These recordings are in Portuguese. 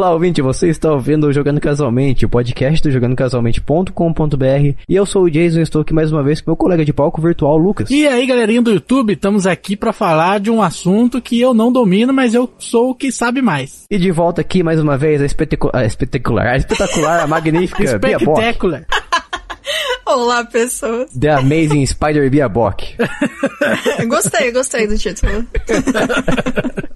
Olá, ouvinte, você está ouvindo o Jogando Casualmente, o podcast do jogandocasualmente.com.br e eu sou o Jason e estou aqui mais uma vez com meu colega de palco virtual, Lucas. E aí, galerinha do YouTube, estamos aqui para falar de um assunto que eu não domino, mas eu sou o que sabe mais. E de volta aqui mais uma vez a, espetacu a espetacular, a espetacular, a magnífica Bia Bock. Espectacular. Olá, pessoas. The Amazing Spider Bia Bock. gostei, gostei do título.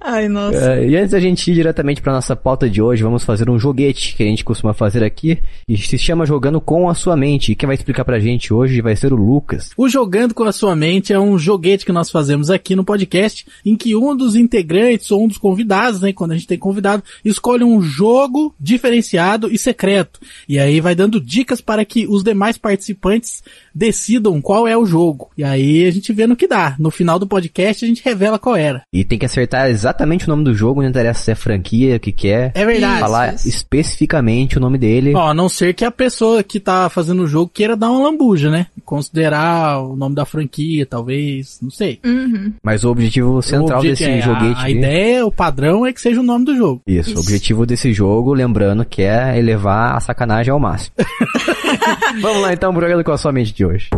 Ai, nossa. É, e antes da gente ir diretamente para nossa pauta de hoje, vamos fazer um joguete que a gente costuma fazer aqui e se chama Jogando com a Sua Mente. E quem vai explicar pra gente hoje vai ser o Lucas. O Jogando com a Sua Mente é um joguete que nós fazemos aqui no podcast, em que um dos integrantes ou um dos convidados, né, quando a gente tem convidado, escolhe um jogo diferenciado e secreto. E aí vai dando dicas para que os demais participantes decidam qual é o jogo. E aí a gente vê no que dá. No final do podcast a gente revela qual era. E tem que acertar exatamente o nome do jogo, não interessa se é franquia, o que quer. É verdade. Falar Isso, especificamente o nome dele. Ó, a não ser que a pessoa que tá fazendo o jogo queira dar uma lambuja, né? Considerar o nome da franquia, talvez, não sei. Uhum. Mas o objetivo central O obje- desse é, joguete. A, a ideia, o padrão é que seja o nome do jogo. Isso, o Isso. objetivo desse jogo, lembrando que é elevar a sacanagem ao máximo. Vamos lá então, pro jogando com a sua mente de hoje.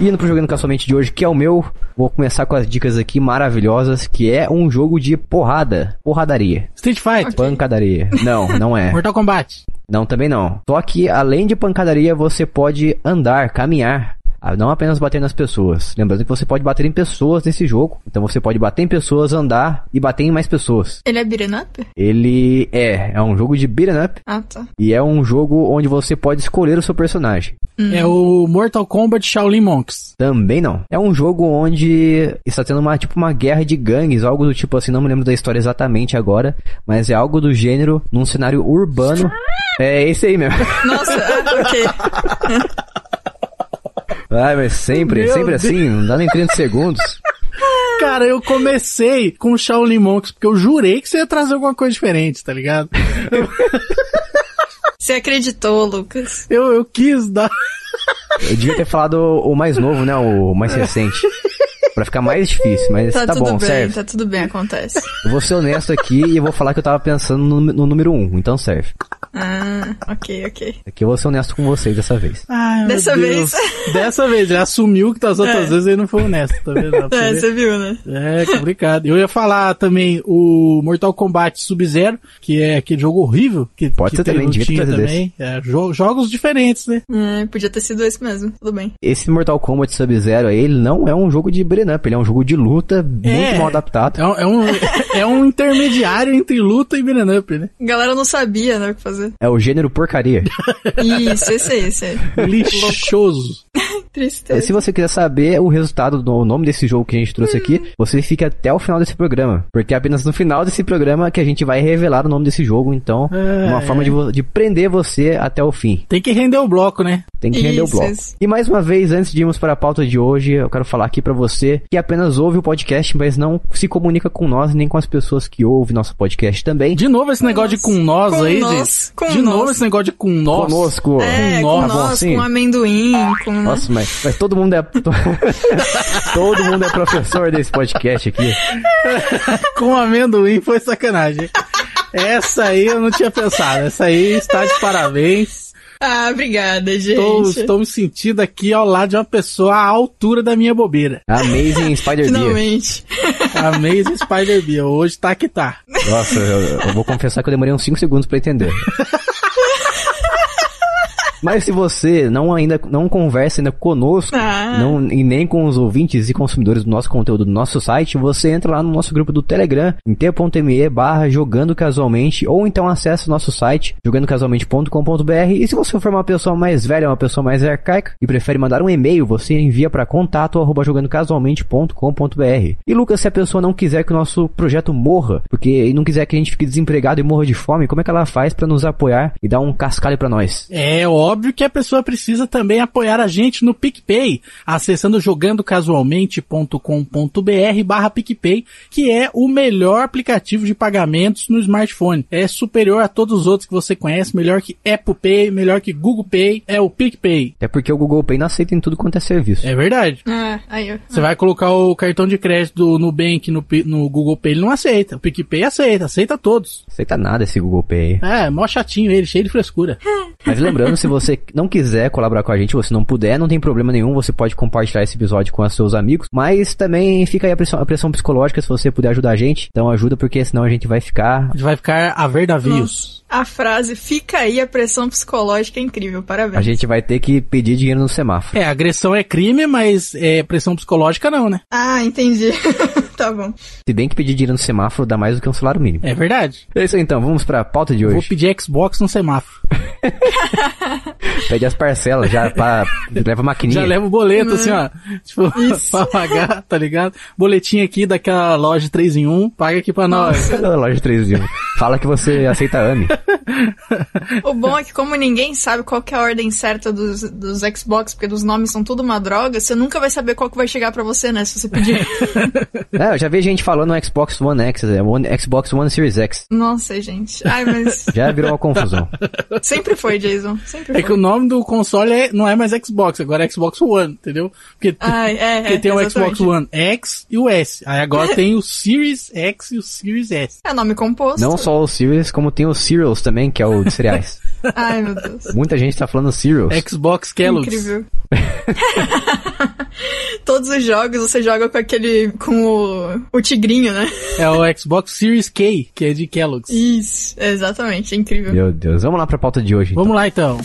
Indo pro Jogando com a Sua Mente de hoje, que é o meu, vou começar com as dicas aqui maravilhosas, que é um jogo de porrada, porradaria, Street Fighter, pancadaria. Não, não é. Mortal Kombat. Não, também não. Só que além de pancadaria, você pode andar, caminhar. Ah, Não apenas bater nas pessoas. Lembrando que você pode bater em pessoas nesse jogo. Então você pode bater em pessoas, andar e bater em mais pessoas. Ele é beat'em up? Ele é, é um jogo de beat'em up. Ah, tá. E é um jogo onde você pode escolher o seu personagem. É o Mortal Kombat Shaolin Monks. Também não. É um jogo onde está tendo uma, tipo, uma guerra de gangues, algo do tipo assim, não me lembro da história exatamente agora, mas é algo do gênero num cenário urbano. É esse aí mesmo. Nossa, ah, ok. Ai, mas sempre, Meu sempre Deus. assim, não dá nem 30 segundos. Cara, eu comecei com o Shaolin Monks porque eu jurei que você ia trazer alguma coisa diferente, tá ligado? Você acreditou, Lucas? Eu, eu quis dar. Eu devia ter falado o mais novo, né? O mais recente. Pra ficar mais difícil, mas Tá, tá, tudo bom, bem, serve. tá tudo bem, acontece. Eu vou ser honesto aqui e eu vou falar que eu tava pensando no, no número 1, um, então serve. Ah, ok, ok. Aqui eu vou ser honesto com vocês dessa vez. Ai, meu Dessa Deus. Dessa vez, ele assumiu que das outras É. vezes ele não foi honesto, tá vendo? É, ver? você viu, né? É complicado. Eu ia falar também o Mortal Kombat Sub-Zero, que é aquele jogo horrível que, Pode que ser também, trazido também. É, jo- jogos diferentes, né? É, podia ter sido esse mesmo, tudo bem. Esse Mortal Kombat Sub-Zero aí, ele não é um jogo de beat'em up, ele é um jogo de luta muito É. mal adaptado. É um, é um, é um intermediário entre luta e beat'em up, né? A galera não sabia, né, o que fazer. É o gênero porcaria. Isso, esse aí, esse aí. Lixoso. Tristeza. Se você quiser saber o resultado do nome desse jogo que a gente trouxe aqui, você fica até o final desse programa. Porque é apenas no final desse programa que a gente vai revelar o nome desse jogo. Então, É, uma forma de, de prender você até o fim. Tem que render o bloco, né? Tem que render o Isso, bloco. isso. E mais uma vez, antes de irmos para a pauta de hoje, eu quero falar aqui pra você que apenas ouve o podcast, mas não se comunica com nós, nem com as pessoas que ouvem nosso podcast também. De novo esse negócio de com nós Com aí, nós, gente. com de novo nós. esse negócio de com nós. Conosco. É, Com com nós, Tá bom nós, assim? com amendoim, com... né? Nossa, mas, mas todo mundo é. todo mundo é professor desse podcast aqui. Com amendoim foi sacanagem. Essa aí eu não tinha pensado. Essa aí está de parabéns. Ah, obrigada, gente. Estou, estou me sentindo aqui ao lado de uma pessoa à altura da minha bobeira. Amazing Spider Beer. Finalmente. Amazing Spider Bee. Hoje tá que tá. Nossa, eu, eu vou confessar que eu demorei uns 5 segundos pra entender. Mas se você não ainda não conversa ainda conosco, Ah. não, e nem com os ouvintes e consumidores do nosso conteúdo do nosso site, você entra lá no nosso grupo do Telegram, em t.me barra jogando casualmente, ou então acessa o nosso site, jogandocasualmente.com.br, e se você for uma pessoa mais velha, uma pessoa mais arcaica, e prefere mandar um e-mail, você envia para contato arroba jogandocasualmente.com.br. E Lucas, se a pessoa não quiser que o nosso projeto morra, porque não quiser que a gente fique desempregado e morra de fome, como é que ela faz para nos apoiar e dar um cascalho para nós? É óbvio que a pessoa precisa também apoiar a gente no PicPay, acessando jogandocasualmente.com.br barra PicPay, que é o melhor aplicativo de pagamentos no smartphone. É superior a todos os outros que você conhece, melhor que Apple Pay, melhor que Google Pay, é o PicPay. É porque o Google Pay não aceita em tudo quanto é serviço. É verdade. Ah, aí, ó. Você vai colocar o cartão de crédito do Nubank no, no Google Pay, ele não aceita. O PicPay aceita, aceita todos. Aceita nada esse Google Pay. É, mó chatinho ele, cheio de frescura. Mas lembrando, se você não quiser colaborar com a gente, você não puder, não tem problema nenhum, você pode compartilhar esse episódio com os seus amigos. Mas também fica aí a pressão, a pressão psicológica se você puder ajudar a gente. Então ajuda, porque senão a gente vai ficar. A gente vai ficar a ver navios. A frase fica aí a pressão psicológica é incrível, parabéns. A gente vai ter que pedir dinheiro no semáforo. É, agressão é crime, mas é pressão psicológica não, né? Ah, entendi. tá bom. Se bem que pedir dinheiro no semáforo dá mais do que um salário mínimo. É verdade. É isso aí então, vamos pra pauta de Vou hoje. pedir Xbox no semáforo. Pede as parcelas já pra. leva a maquininha. Já leva o boleto, assim, ó. Tipo, pra pagar, tá ligado? Boletim aqui daquela loja 3 em 1, paga aqui pra nós. Loja 3 de 1. Fala que você aceita AMI. O bom é que como ninguém sabe qual que é a ordem certa dos, dos Xbox, porque dos nomes são tudo uma droga, você nunca vai saber qual que vai chegar pra você, né, se você pedir. É, eu já vi gente falando no Xbox One X, é, One, Xbox One Series X. Nossa, gente. Ai, mas Já virou uma confusão. sempre foi, Jason. Sempre É que o foi. nome do console é- não é mais Xbox, agora é Xbox One, entendeu? Porque, Ai, é, porque é, tem o exatamente. Xbox One X e o S. Aí agora tem o Series X e o Series S. É nome composto. Não só o Series, como tem o Cereals também, que é o de cereais. Ai, meu Deus. Muita gente tá falando Cereals. Xbox Kellogg's. Incrível. Todos os jogos você joga com aquele. com o, o tigrinho, né? É o Xbox Series K, que é de Kellogg's. Isso, exatamente, é incrível. Meu Deus, vamos lá pra pauta de hoje. então. Vamos lá então.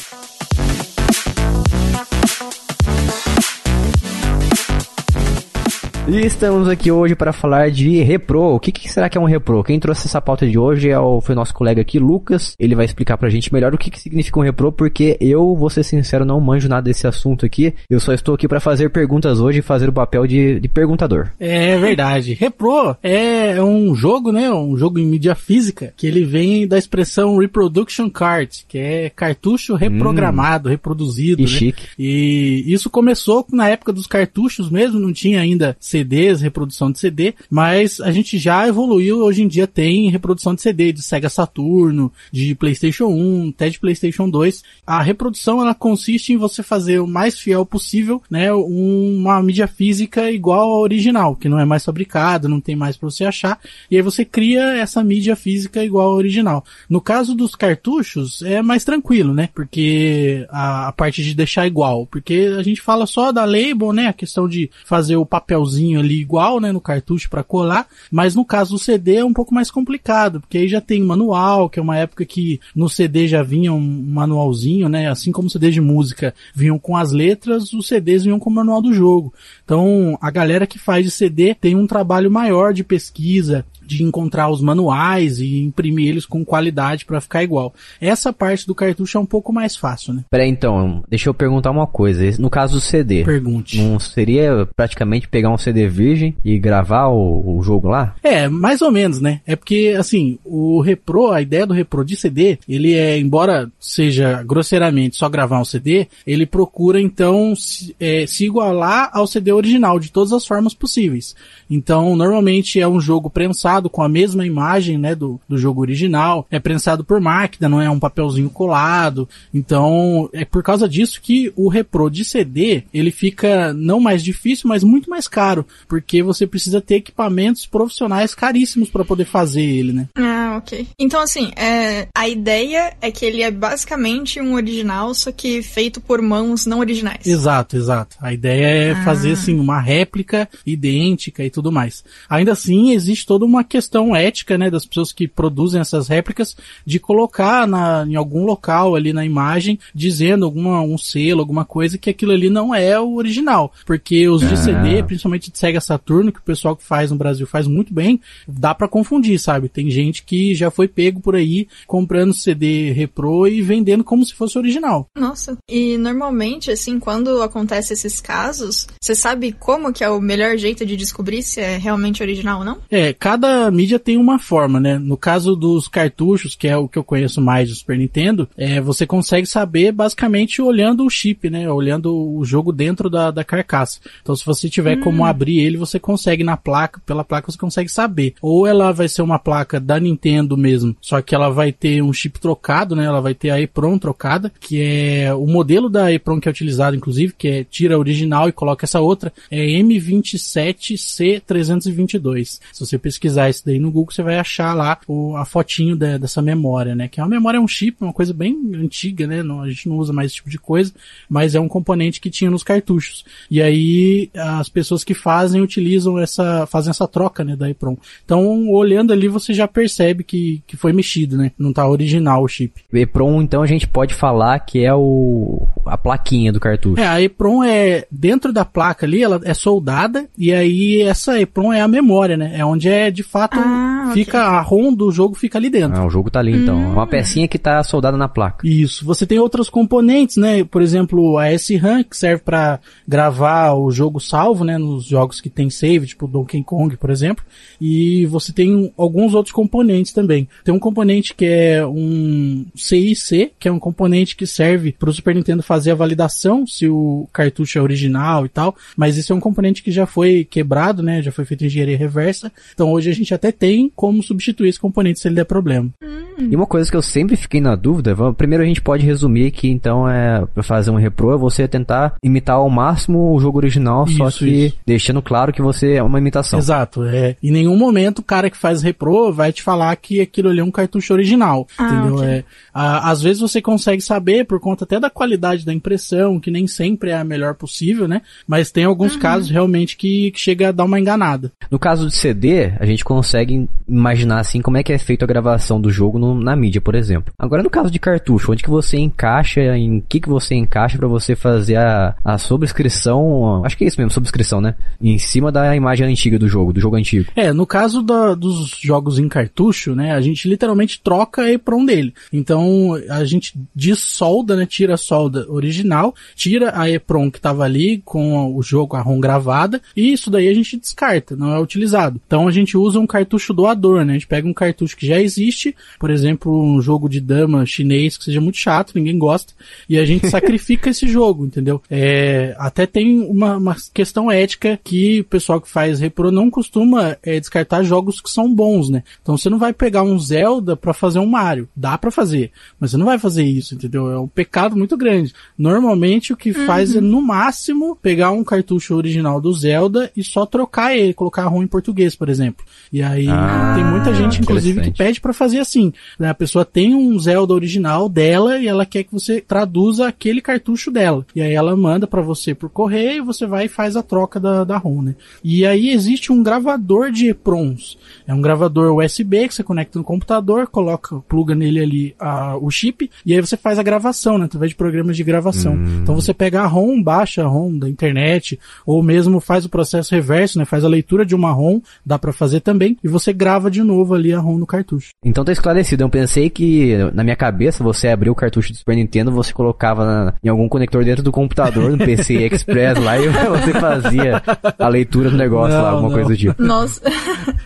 E estamos aqui hoje para falar de repro. O que, que será que é um repro? Quem trouxe essa pauta de hoje é o, foi o nosso colega aqui, Lucas. Ele vai explicar pra gente melhor o que, que significa um repro, porque eu, vou ser sincero, não manjo nada desse assunto aqui. Eu só estou aqui para fazer perguntas hoje e fazer o papel de, de perguntador. É verdade. Repro é um jogo, né? Um jogo em mídia física que ele vem da expressão reproduction card, que é cartucho reprogramado, reproduzido, Que né? chique. E isso começou na época dos cartuchos mesmo, não tinha ainda CDs, reprodução de CD, mas a gente já evoluiu, hoje em dia tem reprodução de CD de Sega Saturno, de PlayStation 1, até de PlayStation 2. A reprodução ela consiste em você fazer o mais fiel possível, né, uma mídia física igual ao original, que não é mais fabricado, não tem mais para você achar, e aí você cria essa mídia física igual ao original. No caso dos cartuchos é mais tranquilo, né? Porque a, a parte de deixar igual, porque a gente fala só da label, né? A questão de fazer o papelzinho ali igual, né, no cartucho para colar, mas no caso do CD é um pouco mais complicado, porque aí já tem manual, que é uma época que no CD já vinha um manualzinho, né, assim como CD de música vinham com as letras, os CDs vinham com o manual do jogo. Então, a galera que faz de CD tem um trabalho maior de pesquisa, de encontrar os manuais e imprimir eles com qualidade para ficar igual. Essa parte do cartucho é um pouco mais fácil, né? Peraí, então, deixa eu perguntar uma coisa. No caso do CD, Pergunte. não seria praticamente pegar um CD virgem e gravar o, o jogo lá? É, mais ou menos, né? É porque, assim, o repro, a ideia do repro de CD, ele é, embora seja grosseiramente só gravar um CD, ele procura, então, se, é, se igualar ao CD original de todas as formas possíveis. Então, normalmente é um jogo prensado com a mesma imagem, né, do, do jogo original, é prensado por máquina, não é um papelzinho colado. Então, é por causa disso que o repro de CD, ele fica não mais difícil, mas muito mais caro, porque você precisa ter equipamentos profissionais caríssimos para poder fazer ele, né? Ah, ok. Então, assim, é, a ideia é que ele é basicamente um original, só que feito por mãos não originais. Exato, exato. A ideia é Ah. fazer assim uma réplica idêntica e tudo mais. Ainda assim, existe toda uma questão ética, né, das pessoas que produzem essas réplicas de colocar na, em algum local ali na imagem dizendo alguma um selo, alguma coisa que aquilo ali não é o original, porque os de Ah. CD, principalmente de Sega Saturno, que o pessoal que faz no Brasil faz muito bem, dá pra confundir, sabe? Tem gente que já foi pego por aí comprando CD repro e vendendo como se fosse original. Nossa. E normalmente, assim, quando acontece esses casos, você sabe como que é o melhor jeito de descobrir se é realmente original ou não? É, cada cada mídia tem uma forma, né? No caso dos cartuchos, que é o que eu conheço mais do Super Nintendo, é, você consegue saber basicamente olhando o chip, né? Olhando o jogo dentro da, da carcaça. Então se você tiver hum. como abrir ele, você consegue na placa, pela placa você consegue saber. Ou ela vai ser uma placa da Nintendo mesmo, só que ela vai ter um chip trocado, né? Ela vai ter a EPROM trocada, que é o modelo da EPROM que é utilizado, inclusive, que é tira a original e coloca essa outra, é M27C322. Se você pesquisar isso daí no Google, você vai achar lá o, a fotinho de, dessa memória, né? Que é uma memória, é um chip, uma coisa bem antiga, né? Não, a gente não usa mais esse tipo de coisa, mas é um componente que tinha nos cartuchos. E aí as pessoas que fazem utilizam essa, fazem essa troca, né, da EPROM. Então, olhando ali, você já percebe que, que foi mexido, né? Não tá original o chip. EPROM, então a gente pode falar que é o a plaquinha do cartucho. É, a EPROM é dentro da placa ali, ela é soldada e aí essa EPROM é a memória, né? É onde é de fato ah, fica okay. a ROM do jogo fica ali dentro. Ah, o jogo tá ali então. Hum. É uma pecinha que tá soldada na placa. Isso. Você tem outros componentes, né? Por exemplo, a SRAM que serve para gravar o jogo salvo, né, nos jogos que tem save, tipo Donkey Kong, por exemplo. E você tem alguns outros componentes também. Tem um componente que é um CIC, que é um componente que serve para o Super Nintendo fazer a validação se o cartucho é original e tal, mas esse é um componente que já foi quebrado, né? Já foi feito engenharia reversa. Então hoje a gente até tem como substituir esse componente se ele der problema. E uma coisa que eu sempre fiquei na dúvida, primeiro a gente pode resumir que então é para fazer um repro é você tentar imitar ao máximo o jogo original, isso, só que isso. deixando claro que você é uma imitação. Exato, é. Em nenhum momento o cara que faz repro vai te falar que aquilo ali é um cartucho original, ah, entendeu? Okay. É, a, às vezes você consegue saber por conta até da qualidade da impressão, que nem sempre é a melhor possível, né? Mas tem alguns uhum. casos realmente que, que chega a dar uma enganada. No caso de CD, a gente consegue imaginar assim como é que é feita a gravação do jogo no, na mídia, por exemplo. Agora no caso de cartucho, onde que você encaixa, em que que você encaixa para você fazer a, a subscrição, acho que é isso mesmo, subscrição, né? Em cima da imagem antiga do jogo, do jogo antigo. É, no caso da, dos jogos em cartucho, né, a gente literalmente troca a EPROM dele. Então, a gente dissolda, né, tira a solda original, tira a EPROM que tava ali com o jogo, a ROM gravada, e isso daí a gente descarta, não é utilizado. Então a gente usa um cartucho doador, né? A gente pega um cartucho que já existe, por exemplo, um jogo de dama chinês que seja muito chato, ninguém gosta, e a gente sacrifica esse jogo, entendeu? É, até tem uma, uma questão ética que o pessoal que faz repro não costuma é, descartar jogos que são bons, né? Então você não vai pegar um Zelda para fazer um Mario. Dá para fazer, mas você não vai fazer isso, entendeu? É um pecado muito grande. Normalmente o que uhum. faz é no máximo pegar um cartucho original do Zelda e só trocar ele, colocar ROM em português, por exemplo. E aí ah, tem muita gente, inclusive, que pede para fazer assim. Né? A pessoa tem um Zelda original dela e ela quer que você traduza aquele cartucho dela. E aí ela manda para você por correio, você vai e faz a troca da, da ROM, né? E aí existe um gravador de EPROMs. É um gravador USB que você conecta no computador, coloca, pluga nele ali a, o chip, e aí você faz a gravação, né? Através de programas de gravação. Hum. Então você pega a ROM, baixa a ROM da internet, ou mesmo faz o processo reverso, né? Faz a leitura de uma ROM, dá para fazer também, e você grava de novo ali a ROM no cartucho. Então tá esclarecido. Eu pensei que na minha cabeça você abriu o cartucho do Super Nintendo, você colocava na, em algum conector dentro do computador, no PC Express lá, e você fazia a leitura do negócio não, lá, alguma não. coisa do tipo. Nossa.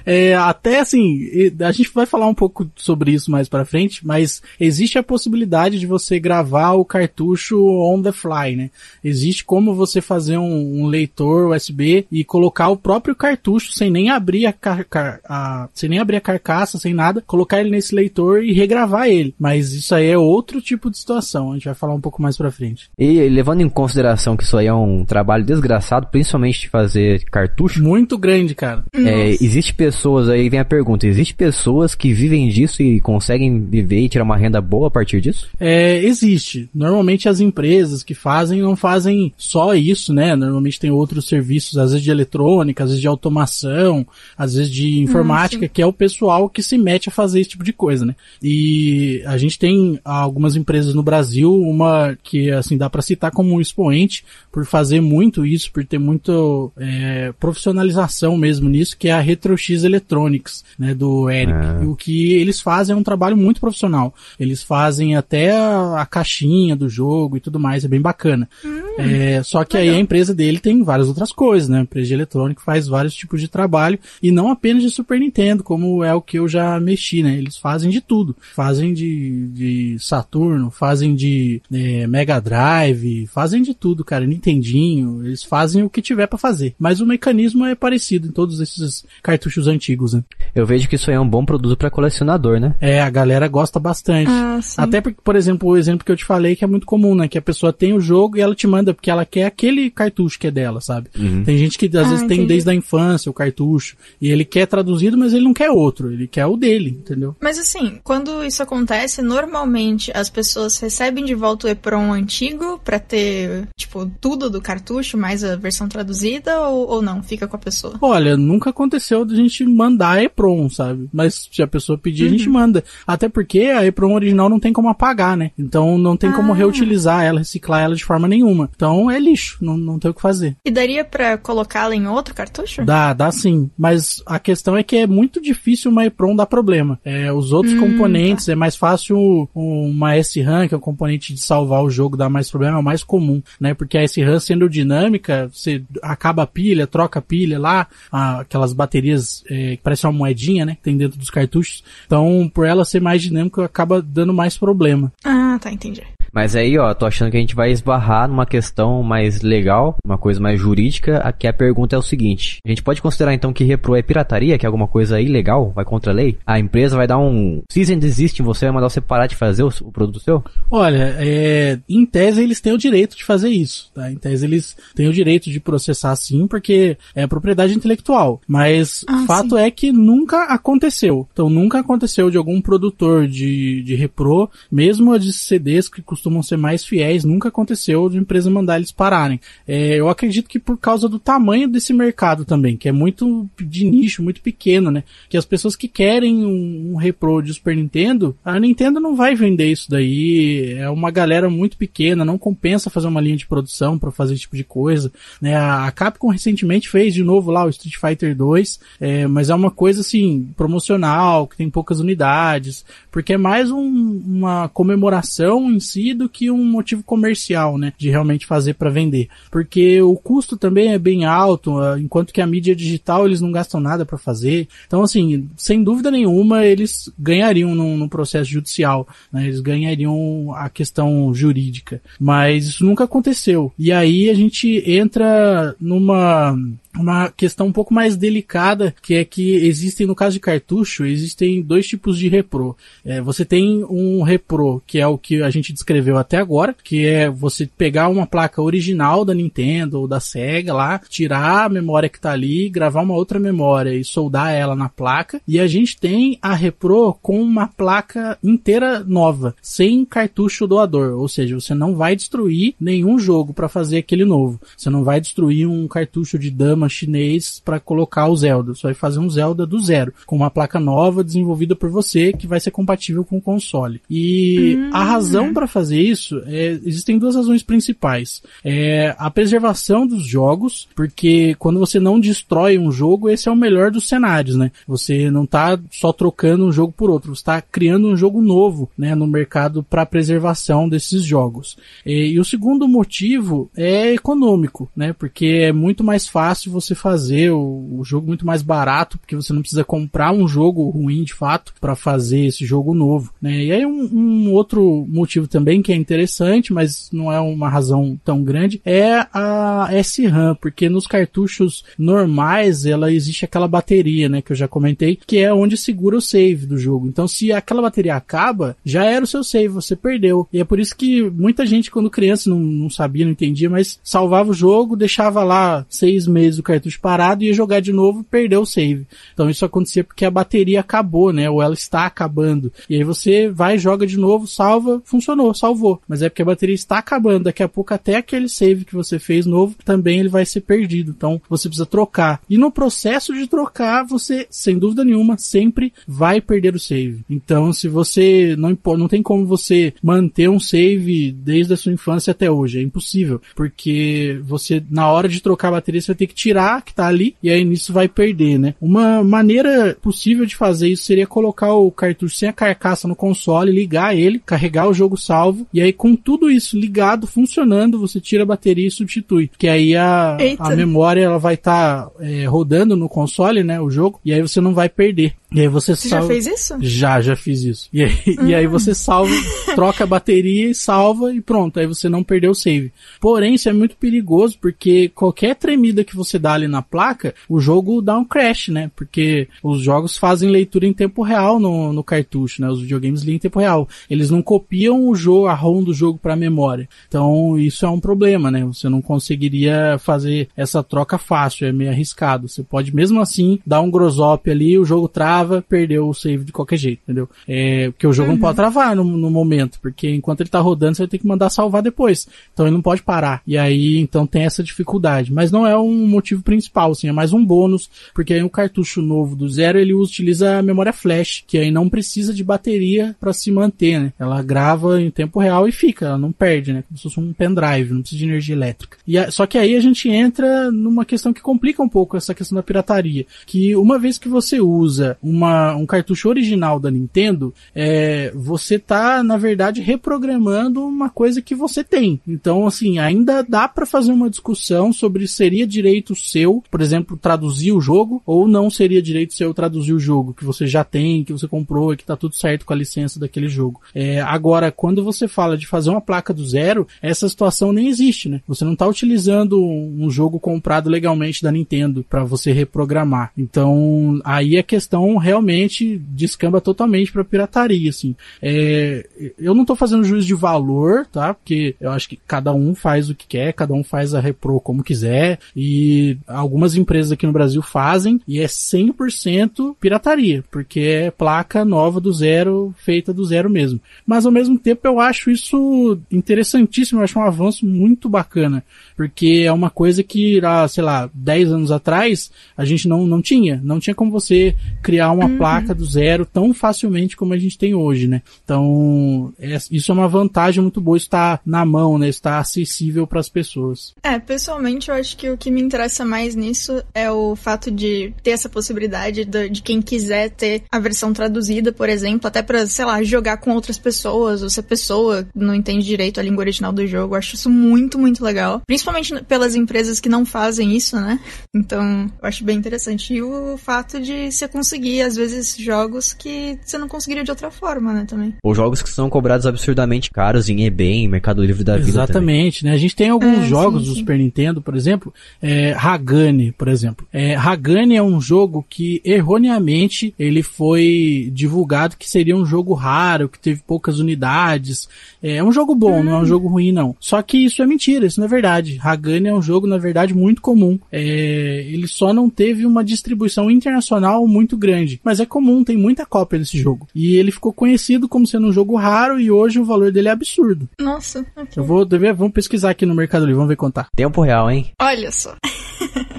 É, até assim, a gente vai falar um pouco sobre isso mais para frente, mas existe a possibilidade de você gravar o cartucho on the fly, né? Existe como você fazer um, um leitor USB e colocar o próprio cartucho sem nem abrir a, car a, sem nem abrir a carcaça, sem nada, colocar ele nesse leitor e regravar ele. Mas isso aí é outro tipo de situação. A gente vai falar um pouco mais para frente. E levando em consideração que isso aí é um trabalho desgraçado, principalmente de fazer cartucho. Muito grande, cara. É, existe pessoas aí, vem a pergunta, existe pessoas que vivem disso e conseguem viver e tirar uma renda boa a partir disso? É, existe. Normalmente as empresas que fazem não fazem só isso, né? Normalmente tem outros serviços, às vezes de eletrônica, às vezes de automação, às vezes de informática, que é o pessoal que se mete a fazer esse tipo de coisa, né? E a gente tem algumas empresas no Brasil, uma que assim dá para citar como um expoente por fazer muito isso, por ter muito é, profissionalização mesmo nisso, que é a RetroX Electronics, né, do Eric. É. E o que eles fazem é um trabalho muito profissional. Eles fazem até a, a caixinha do jogo, jogo e tudo mais, é bem bacana. Hum, é, só que legal. aí a empresa dele tem várias outras coisas, né? A empresa de eletrônica faz vários tipos de trabalho e não apenas de Super Nintendo, como é o que eu já mexi, né? Eles fazem de tudo. Fazem de, de Saturno, fazem de é, Mega Drive, fazem de tudo, cara. Nintendinho, eles fazem o que tiver para fazer. Mas o mecanismo é parecido em todos esses cartuchos antigos, né? Eu vejo que isso aí é um bom produto para colecionador, né? É, a galera gosta bastante. Ah, Até porque, por exemplo, o exemplo que eu te falei que é muito comum, né? Que a pessoa tem o jogo e ela te manda porque ela quer aquele cartucho que é dela, sabe? Uhum. Tem gente que às ah, vezes entendi. tem desde a infância o cartucho e ele quer traduzido, mas ele não quer outro, ele quer o dele, entendeu? Mas assim, quando isso acontece, normalmente as pessoas recebem de volta o EPROM antigo para ter, tipo, tudo do cartucho, mais a versão traduzida ou, ou não? Fica com a pessoa? Olha, nunca aconteceu de a gente mandar EPROM, sabe? Mas se a pessoa pedir, uhum. a gente uhum. manda. Até porque a EPROM original não tem como apagar, né? Então não tem ah. como reutilizar ela, reciclar ela de forma nenhuma. Então é lixo, não, não tem o que fazer. E daria para colocá-la em outro cartucho? Dá, dá sim. Mas a questão é que é muito difícil uma EPROM dar problema. É, os outros hum, componentes, tá. é mais fácil uma SRAM, que é um componente de salvar o jogo, dar mais problema, é o mais comum, né? Porque a SRAM sendo dinâmica, você acaba a pilha, troca a pilha lá, aquelas baterias é, que parecem uma moedinha, né? Que tem dentro dos cartuchos. Então, por ela ser mais dinâmica, acaba dando mais problema. Ah, tá, entendi. Mas aí, ó, tô achando que a gente vai esbarrar numa questão mais legal, uma coisa mais jurídica. Aqui a pergunta é o seguinte: a gente pode considerar então que repro é pirataria, que é alguma coisa ilegal, vai contra a lei? A empresa vai dar um cease and desist em você, vai mandar você parar de fazer o, o produto seu? Olha, é, em tese eles têm o direito de fazer isso, tá? Em tese eles têm o direito de processar sim, porque é propriedade intelectual. Mas ah, fato sim. é que nunca aconteceu. Então nunca aconteceu de algum produtor de, de repro, mesmo a de CDs que costumam costumam ser mais fiéis, nunca aconteceu de empresa mandar eles pararem. É, eu acredito que por causa do tamanho desse mercado também, que é muito de nicho, muito pequeno, né? Que as pessoas que querem um, um repro de Super Nintendo, a Nintendo não vai vender isso daí, é uma galera muito pequena, não compensa fazer uma linha de produção para fazer esse tipo de coisa, né? A, Capcom recentemente fez de novo lá o Street Fighter 2, é, mas é uma coisa assim, promocional, que tem poucas unidades, porque é mais um, uma comemoração em si do que um motivo comercial, né? De realmente fazer para vender. Porque o custo também é bem alto, ah, enquanto que a mídia digital eles não gastam nada para fazer. Então, assim, sem dúvida nenhuma, eles ganhariam no, no processo judicial, né? Eles ganhariam a questão jurídica. Mas isso nunca aconteceu. E aí a gente entra numa uma questão um pouco mais delicada, que é que existem, no caso de cartucho, existem dois tipos de repro. É, você tem um repro, que é o que a gente descreveu até agora, que é você pegar uma placa original da Nintendo ou da Sega lá, tirar a memória que tá ali, gravar uma outra memória e soldar ela na placa. E a gente tem a repro com uma placa inteira nova, sem cartucho doador, ou seja, você não vai destruir nenhum jogo para fazer aquele novo. Você não vai destruir um cartucho de dama sistema chinês para colocar o Zelda. Você vai fazer um Zelda do zero, com uma placa nova desenvolvida por você que vai ser compatível com o console. E a hum. razão para fazer isso é, existem duas razões principais. É a preservação dos jogos, porque quando você não destrói um jogo, esse é o melhor dos cenários, né? Você não tá só trocando um jogo por outro, você está criando um jogo novo, né, no mercado para preservação desses jogos. E, e o segundo motivo é econômico, né? Porque é muito mais fácil você fazer o, o, jogo muito mais barato, porque você não precisa comprar um jogo ruim de fato para fazer esse jogo novo, né? E aí um, um, outro motivo também que é interessante, mas não é uma razão tão grande, é a SRAM, porque nos cartuchos normais ela existe aquela bateria, né, que eu já comentei, que é onde segura o save do jogo. Então se aquela bateria acaba, já era o seu save, você perdeu. E é por isso que muita gente quando criança não, não sabia, não entendia, mas salvava o jogo, deixava lá seis meses cartucho parado, ia jogar de novo, perdeu o save. Então isso acontecia porque a bateria acabou, né? Ou ela está acabando. E aí você vai, joga de novo, salva, funcionou, salvou. Mas é porque a bateria está acabando. Daqui a pouco até aquele save que você fez novo também ele vai ser perdido. Então você precisa trocar. E no processo de trocar, você, sem dúvida nenhuma, sempre vai perder o save. Então se você não não tem como você manter um save desde a sua infância até hoje, é impossível, porque você na hora de trocar a bateria você vai ter que tirar virar que tá ali e aí nisso vai perder, né? Uma maneira possível de fazer isso seria colocar o cartucho sem a carcaça no console, ligar ele, carregar o jogo salvo e aí com tudo isso ligado, funcionando, você tira a bateria e substitui. Que aí a, a memória ela vai estar tá, é, rodando no console, né, o jogo, e aí você não vai perder. E aí você, você salva... já fez isso? Já, já fiz isso. E aí, e aí você salva, troca a bateria e salva e pronto. Aí você não perdeu o save. Porém, isso é muito perigoso porque qualquer tremida que você dá ali na placa, o jogo dá um crash, né? Porque os jogos fazem leitura em tempo real no, no cartucho, né? Os videogames liam em tempo real. Eles não copiam o jogo, a ROM do jogo para a memória. Então, isso é um problema, né? Você não conseguiria fazer essa troca fácil, é meio arriscado. Você pode mesmo assim dar um grosop ali, o jogo trava trava, perdeu o save de qualquer jeito, entendeu? É, porque o jogo uhum. não pode travar no, no, momento, porque enquanto ele tá rodando, você vai ter que mandar salvar depois. Então ele não pode parar. E aí, então tem essa dificuldade. Mas não é um motivo principal, assim, é mais um bônus, porque aí o cartucho novo do zero, ele utiliza a memória flash, que aí não precisa de bateria para se manter, né? Ela grava em tempo real e fica, ela não perde, né? Como se fosse um pendrive, não precisa de energia elétrica. E a, só que aí a gente entra numa questão que complica um pouco essa questão da pirataria, que uma vez que você usa um uma, um cartucho original da Nintendo, é, você tá, na verdade, reprogramando uma coisa que você tem. Então, assim, ainda dá para fazer uma discussão sobre seria direito seu, por exemplo, traduzir o jogo, ou não seria direito seu traduzir o jogo que você já tem, que você comprou e que tá tudo certo com a licença daquele jogo. É, agora, quando você fala de fazer uma placa do zero, essa situação nem existe, né? Você não tá utilizando um jogo comprado legalmente da Nintendo para você reprogramar. Então, aí a questão realmente descamba totalmente para pirataria, assim. É, eu não estou fazendo juízo de valor, tá? Porque eu acho que cada um faz o que quer, cada um faz a repro como quiser e algumas empresas aqui no Brasil fazem e é 100% pirataria, porque é placa nova do zero, feita do zero mesmo. Mas ao mesmo tempo eu acho isso interessantíssimo, eu acho um avanço muito bacana, porque é uma coisa que, sei lá, 10 anos atrás a gente não, não tinha, não tinha como você criar uma uhum. placa do zero tão facilmente como a gente tem hoje, né? Então, é, isso é uma vantagem muito boa, está na mão, né? Está acessível para as pessoas. É, pessoalmente eu acho que o que me interessa mais nisso é o fato de ter essa possibilidade de, de quem quiser ter a versão traduzida, por exemplo, até para, sei lá, jogar com outras pessoas, ou se a pessoa não entende direito a língua original do jogo. Eu acho isso muito, muito legal. Principalmente pelas empresas que não fazem isso, né? Então, eu acho bem interessante. E o fato de você conseguir às vezes, jogos que você não conseguiria de outra forma, né, também. Ou jogos que são cobrados absurdamente caros em eBay, em Mercado Livre da Vida Exatamente, também. né? A gente tem alguns é, jogos sim, do sim. Super Nintendo, por exemplo, é, Hagane, por exemplo. É, Hagane é um jogo que, erroneamente, ele foi divulgado que seria um jogo raro, que teve poucas unidades. É um jogo bom, hum. não é um hum. jogo ruim, não. Só que isso é mentira, isso não é verdade. Hagane é um jogo, na verdade, muito comum. É, ele só não teve uma distribuição internacional muito grande. Mas é comum, tem muita cópia desse jogo. E ele ficou conhecido como sendo um jogo raro e hoje o valor dele é absurdo. Nossa. Okay. Eu vou, vamos pesquisar aqui no Mercado Livre, vamos ver quanto tá. Tempo real, hein? Olha só.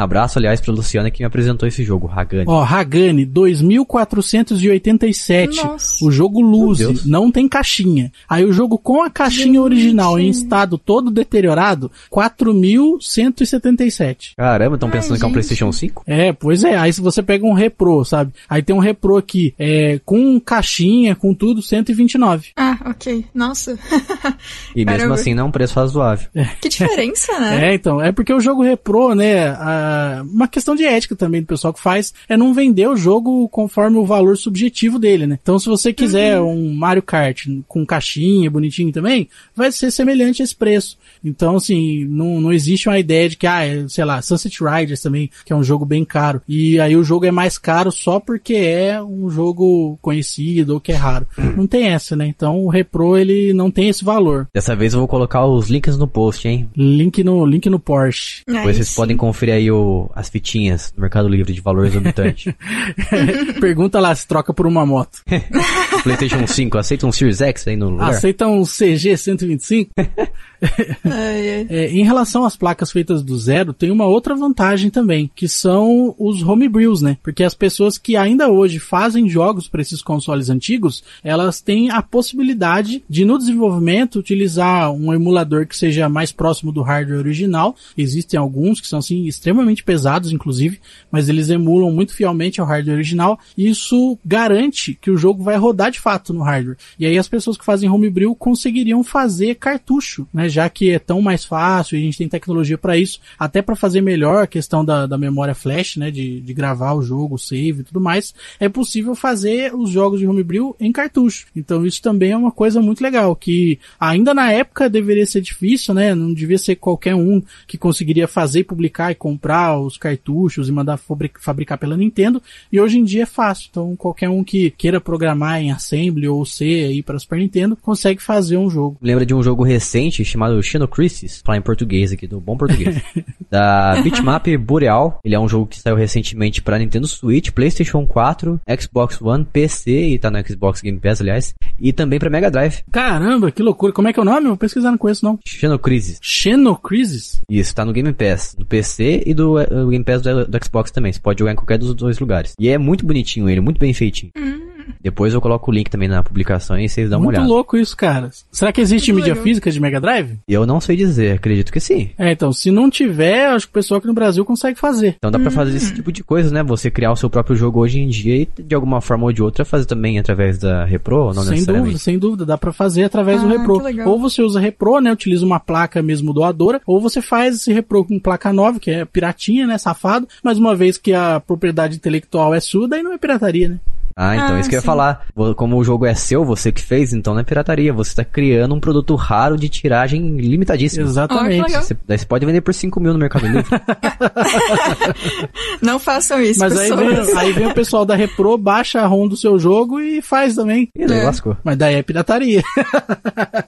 Abraço, aliás, pra Luciana que me apresentou esse jogo, Hagane. Ó, Hagane, 2487. Nossa. O jogo Luzi, não tem caixinha. Aí o jogo com a caixinha Gente. original em estado todo deteriorado, 4177. Caramba, estão pensando Ai, que é um PlayStation 5? É, pois é. Aí se você pega um Repro, sabe? Aí tem um Repro aqui, é, com caixinha, com tudo, 129. Ah, ok. Nossa. e mesmo Caramba. assim não é um preço razoável. É. Que diferença, né? É, então. É porque o jogo Repro, né, a, uma questão de ética também do pessoal que faz é não vender o jogo conforme o valor subjetivo dele, né? Então se você quiser uhum. um Mario Kart com caixinha, bonitinho também, vai ser semelhante a esse preço. Então, assim, não, não existe uma ideia de que, ah, é, sei lá, Sunset Riders também, que é um jogo bem caro. E aí o jogo é mais caro só porque é um jogo conhecido ou que é raro. Não tem essa, né? Então o Repro, ele não tem esse valor. Dessa vez eu vou colocar os links no post, hein? Link no, link no Porsche. Depois vocês podem conferir aí o vendeu as fitinhas no Mercado Livre de valor exorbitante. Pergunta lá se troca por uma moto. PlayStation 5, aceita um Series X aí no lugar? Aceita um CG 125? É, em relação às placas feitas do zero, tem uma outra vantagem também, que são os homebrews, né? Porque as pessoas que ainda hoje fazem jogos para esses consoles antigos, elas têm a possibilidade de, no desenvolvimento, utilizar um emulador que seja mais próximo do hardware original. Existem alguns que são, assim, extremamente pesados, inclusive, mas eles emulam muito fielmente ao hardware original. E isso garante que o jogo vai rodar de fato no hardware. E aí as pessoas que fazem homebrew conseguiriam fazer cartucho, né? Já que é tão mais fácil e a gente tem tecnologia para isso, até para fazer melhor a questão da, da memória flash, né? De, de gravar o jogo, o save e tudo mais, é possível fazer os jogos de homebrew em cartucho. Então isso também é uma coisa muito legal, que ainda na época deveria ser difícil, né? Não devia ser qualquer um que conseguiria fazer, publicar e comprar os cartuchos e mandar fabricar pela Nintendo. E hoje em dia é fácil. Então qualquer um que queira programar em Assembly ou C aí para Super Nintendo consegue fazer um jogo. Lembra de um jogo recente chamado Xenocrisis, falar em português aqui, do bom português, da Bitmap Boreal. Ele é um jogo que saiu recentemente para Nintendo Switch, PlayStation 4, Xbox One, PC e tá no Xbox Game Pass, aliás, e também para Mega Drive. Caramba, que loucura. Como é que é o nome? Eu pesquisar, não conheço não. Xenocrisis. Xenocrisis? Isso, tá no Game Pass, do PC e do uh, Game Pass do, do, Xbox também. Você pode jogar em qualquer dos dois lugares. E é muito bonitinho ele, muito bem feitinho. Hum. Depois eu coloco o link também na publicação e vocês dão Muito uma olhada. Muito louco isso, cara. Será que existe Muito mídia legal. física de Mega Drive? Eu não sei dizer, acredito que sim. É, então, se não tiver, acho que o pessoal aqui no Brasil consegue fazer. Então dá pra fazer esse tipo de coisa, né? Você criar o seu próprio jogo hoje em dia e de alguma forma ou de outra fazer também através da Repro, ou não sem dúvida, sem dúvida, dá pra fazer através ah, do Repro. Ou você usa Repro, né? Utiliza uma placa mesmo doadora, ou você faz esse Repro com placa nova, que é piratinha, né? Safado, mas uma vez que a propriedade intelectual é sua, daí não é pirataria, né? Ah, então ah, isso que eu ia falar. Como o jogo é seu, você que fez, então não é pirataria. Você está criando um produto raro de tiragem limitadíssima. Exatamente. Oh, você, daí você pode vender por 5 mil no Mercado Livre. não façam isso, Mas aí vem, aí vem, o pessoal da Repro, baixa a ROM do seu jogo e faz também. E daí é. lascou. Mas daí é pirataria.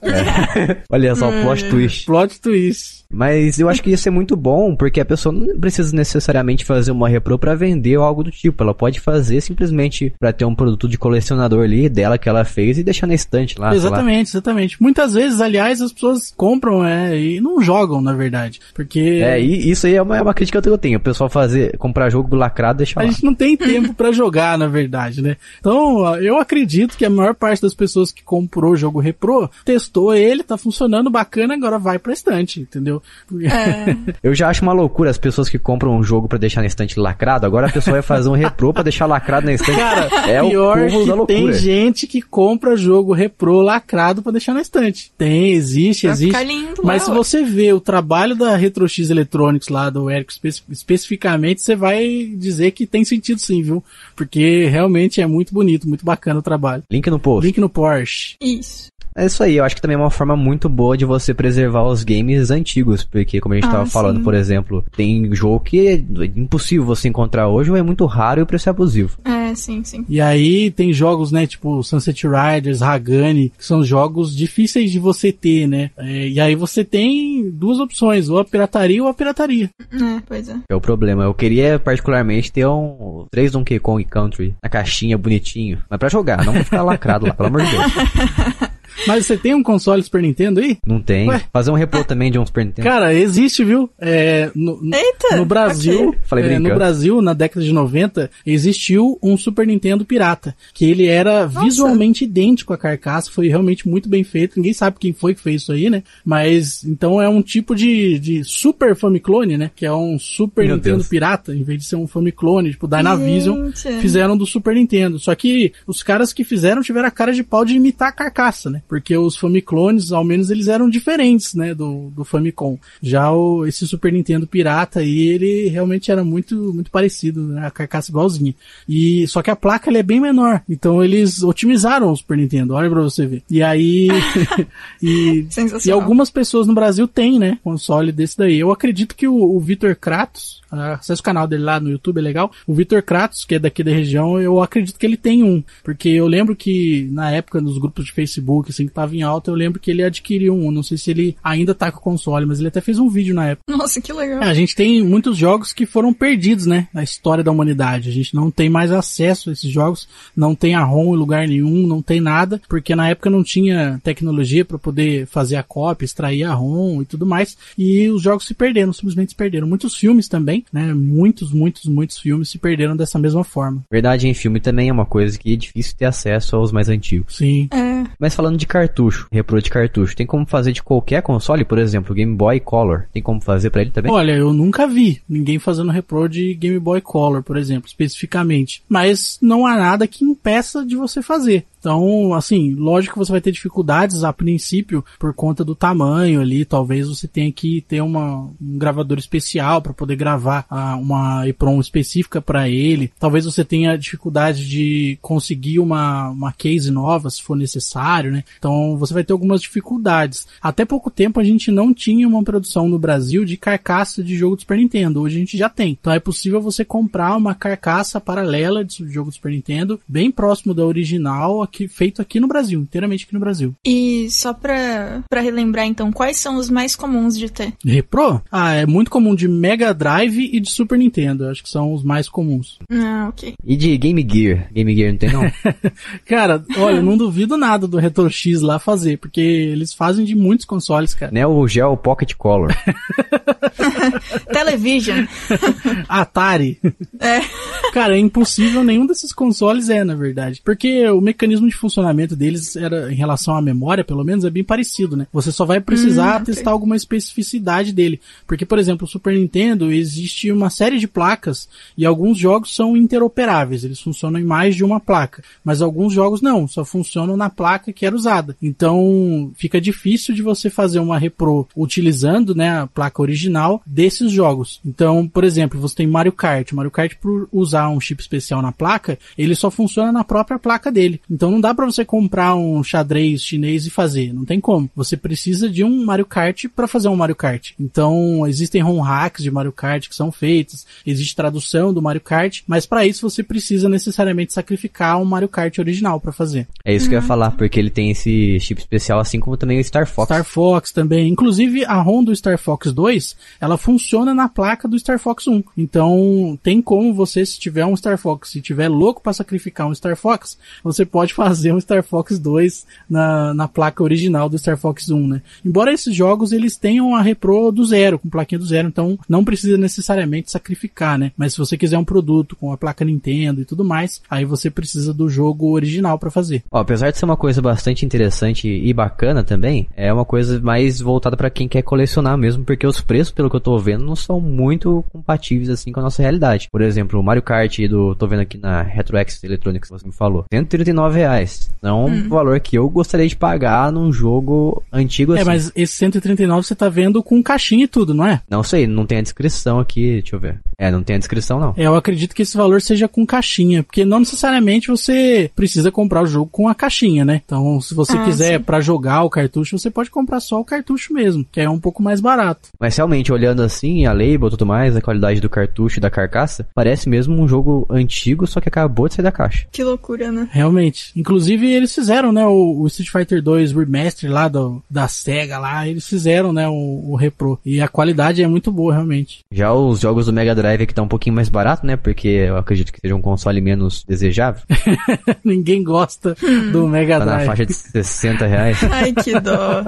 É. Olha só, o plot twist. Plot twist. Mas eu acho que ia ser muito bom, porque a pessoa não precisa necessariamente fazer uma repro para vender ou algo do tipo. Ela pode fazer simplesmente para ter um produto de colecionador ali dela que ela fez e deixar na estante lá. Exatamente, exatamente. Muitas vezes, aliás, as pessoas compram é, e não jogam, na verdade. Porque. É, e isso aí é uma, é uma crítica que eu tenho. O pessoal fazer, comprar jogo lacrado e deixar A lá. gente não tem tempo para jogar, na verdade, né? Então, eu acredito que a maior parte das pessoas que comprou o jogo repro, testou ele, tá funcionando bacana, agora vai pra estante, entendeu? É. eu já acho uma loucura as pessoas que compram um jogo para deixar na estante lacrado, agora a pessoa vai fazer um repro para deixar lacrado na estante. Cara, é pior o que tem gente que compra jogo repro lacrado para deixar na estante. Tem, existe, vai existe. Lindo, mas se você vê o trabalho da RetroX Electronics lá do Eric espe especificamente, você vai dizer que tem sentido sim, viu? Porque realmente é muito bonito, muito bacana o trabalho. Link no post. Link no Porsche. Isso. É isso aí, eu acho que também é uma forma muito boa de você preservar os games antigos, porque como a gente ah, tava falando, por exemplo, tem jogo que é impossível você encontrar hoje ou é muito raro e o preço é abusivo. É, sim, sim. E aí tem jogos, né, tipo Sunset Riders, Hagani, que são jogos difíceis de você ter, né? É, e aí você tem duas opções, ou a pirataria ou a pirataria. É, pois é. É o problema. Eu queria particularmente ter um 3 Donkey Kong Country na caixinha bonitinho, mas para jogar, não pra ficar lacrado lá, pelo amor de Deus. Mas você tem um console Super Nintendo aí? Não tem. Fazer um repro também de um Super Nintendo. Cara, existe, viu? É, no, Eita! No Brasil, okay. Falei é, no Brasil, na década de 90, existiu um Super Nintendo pirata. Que ele era Nossa. visualmente idêntico à carcaça, foi realmente muito bem feito. Ninguém sabe quem foi que fez isso aí, né? Mas, então é um tipo de, de Super Famiclone, né? Que é um Super Meu Nintendo Deus. pirata, em vez de ser um Famiclone, tipo Dynavision, Gente. fizeram do Super Nintendo. Só que os caras que fizeram tiveram a cara de pau de imitar a carcaça, né? Porque os Famiclones, ao menos, eles eram diferentes, né, do, do Famicom. Já o, esse Super Nintendo pirata aí, ele realmente era muito, muito parecido, né, a carcaça igualzinha. E, só que a placa, é bem menor. Então, eles otimizaram o Super Nintendo, olha pra você ver. E aí, e, e algumas pessoas no Brasil têm, né, console desse daí. Eu acredito que o, o Vitor Kratos, acesse o canal dele lá no YouTube, é legal. O Vitor Kratos, que é daqui da região, eu acredito que ele tem um. Porque eu lembro que na época, nos grupos de Facebook, assim, que tava em alta, eu lembro que ele adquiriu um. Não sei se ele ainda tá com o console, mas ele até fez um vídeo na época. Nossa, que legal. É, a gente tem muitos jogos que foram perdidos, né? Na história da humanidade. A gente não tem mais acesso a esses jogos, não tem a ROM em lugar nenhum, não tem nada, porque na época não tinha tecnologia para poder fazer a cópia, extrair a ROM e tudo mais. E os jogos se perderam, simplesmente se perderam. Muitos filmes também, né? Muitos, muitos, muitos filmes se perderam dessa mesma forma. Verdade, em filme também é uma coisa que é difícil ter acesso aos mais antigos. Sim. É. Mas falando de cartucho, repro de cartucho, tem como fazer de qualquer console, por exemplo, Game Boy Color, tem como fazer para ele também? Olha, eu nunca vi ninguém fazendo repro de Game Boy Color, por exemplo, especificamente. Mas não há nada que impeça de você fazer. Então, assim, lógico que você vai ter dificuldades a princípio por conta do tamanho ali. Talvez você tenha que ter uma, um gravador especial para poder gravar ah, uma EPROM específica para ele. Talvez você tenha dificuldade de conseguir uma, uma case nova se for necessário, né? Então você vai ter algumas dificuldades. Até pouco tempo a gente não tinha uma produção no Brasil de carcaça de jogo do Super Nintendo. Hoje a gente já tem. Então é possível você comprar uma carcaça paralela de jogo do Super Nintendo, bem próximo da original, aqui, feito aqui no Brasil, inteiramente aqui no Brasil. E só pra, pra relembrar, então, quais são os mais comuns de ter? Repro? Ah, é muito comum de Mega Drive e de Super Nintendo. Acho que são os mais comuns. Ah, ok. E de Game Gear? Game Gear não tem não? Cara, olha, eu não duvido nada do Retro X lá fazer, porque eles fazem de muitos consoles, cara. né o Geo Pocket Color. Television. Atari. É. Cara, é impossível nenhum desses consoles é, na verdade. Porque o mecanismo de funcionamento deles era, em relação à memória, pelo menos, é bem parecido, né? Você só vai precisar Hum, testar alguma especificidade dele. Porque, por exemplo, o Super Nintendo existe uma série de placas e alguns jogos são interoperáveis. Eles funcionam em mais de uma placa. Mas alguns jogos não, só funcionam na placa que era usada. Então, fica difícil de você fazer uma repro utilizando, né, a placa original desses jogos. Então, por exemplo, você tem Mario Kart. Mario Kart, por usar um chip especial na placa, ele só funciona na própria placa dele. Então não dá pra você comprar um xadrez chinês e fazer. Não tem como. Você precisa de um Mario Kart para fazer um Mario Kart. Então existem ROM hacks de Mario Kart que são feitos, existe tradução do Mario Kart, mas para isso você precisa necessariamente sacrificar um Mario Kart original para fazer. É isso que eu ia falar, porque ele tem esse chip especial, assim como também o Star Fox. Star Fox também. Inclusive, a ROM do Star Fox 2, ela funciona na placa do Star Fox 1. Então, tem como você, se tiver um Star Fox, se tiver louco para sacrificar um Star Fox, você pode fazer um Star Fox 2 na, na placa original do Star Fox 1, né? Embora esses jogos, eles tenham a repro do zero, com plaquinha do zero, então não precisa necessariamente sacrificar, né? Mas se você quiser um produto com a placa Nintendo e tudo mais, aí você precisa do jogo original para fazer. Ó, apesar de ser uma coisa bastante interessante e bacana também, é uma coisa mais voltada pra quem quer colecionar mesmo, porque os preços, pelo que eu tô vendo, não são muito compatíveis assim com a nossa realidade. Por exemplo, o Mario Kart do, tô vendo aqui na RetroX Electronics, você me falou, 139 reais. Não é um valor que eu gostaria de pagar num jogo antigo É, assim. mas esse 139 você tá vendo com caixinha e tudo, não é? Não sei, não tem a descrição aqui, deixa eu ver. É, não tem a descrição não. É, eu acredito que esse valor seja com caixinha, porque não necessariamente você precisa comprar o jogo com a caixinha, né? Então, se você Ah, quiser pra jogar o cartucho, você pode comprar só o cartucho mesmo, que é um pouco mais barato. Mas realmente, olhando assim, a label e tudo mais, a qualidade do cartucho e da carcaça, parece mesmo um jogo antigo, só que acabou de sair da caixa. Que loucura, né? Realmente. Inclusive, eles fizeram, né, o, o Street Fighter 2 Remaster lá do, da SEGA lá, eles fizeram, né, o, o repro. E a qualidade é muito boa, realmente. Já os jogos do Mega Drive aqui tá um pouquinho mais barato, né? Porque eu acredito que seja um console menos desejável. Ninguém gosta do Mega Tá na Drive. faixa de 60 reais. Ai, que dó.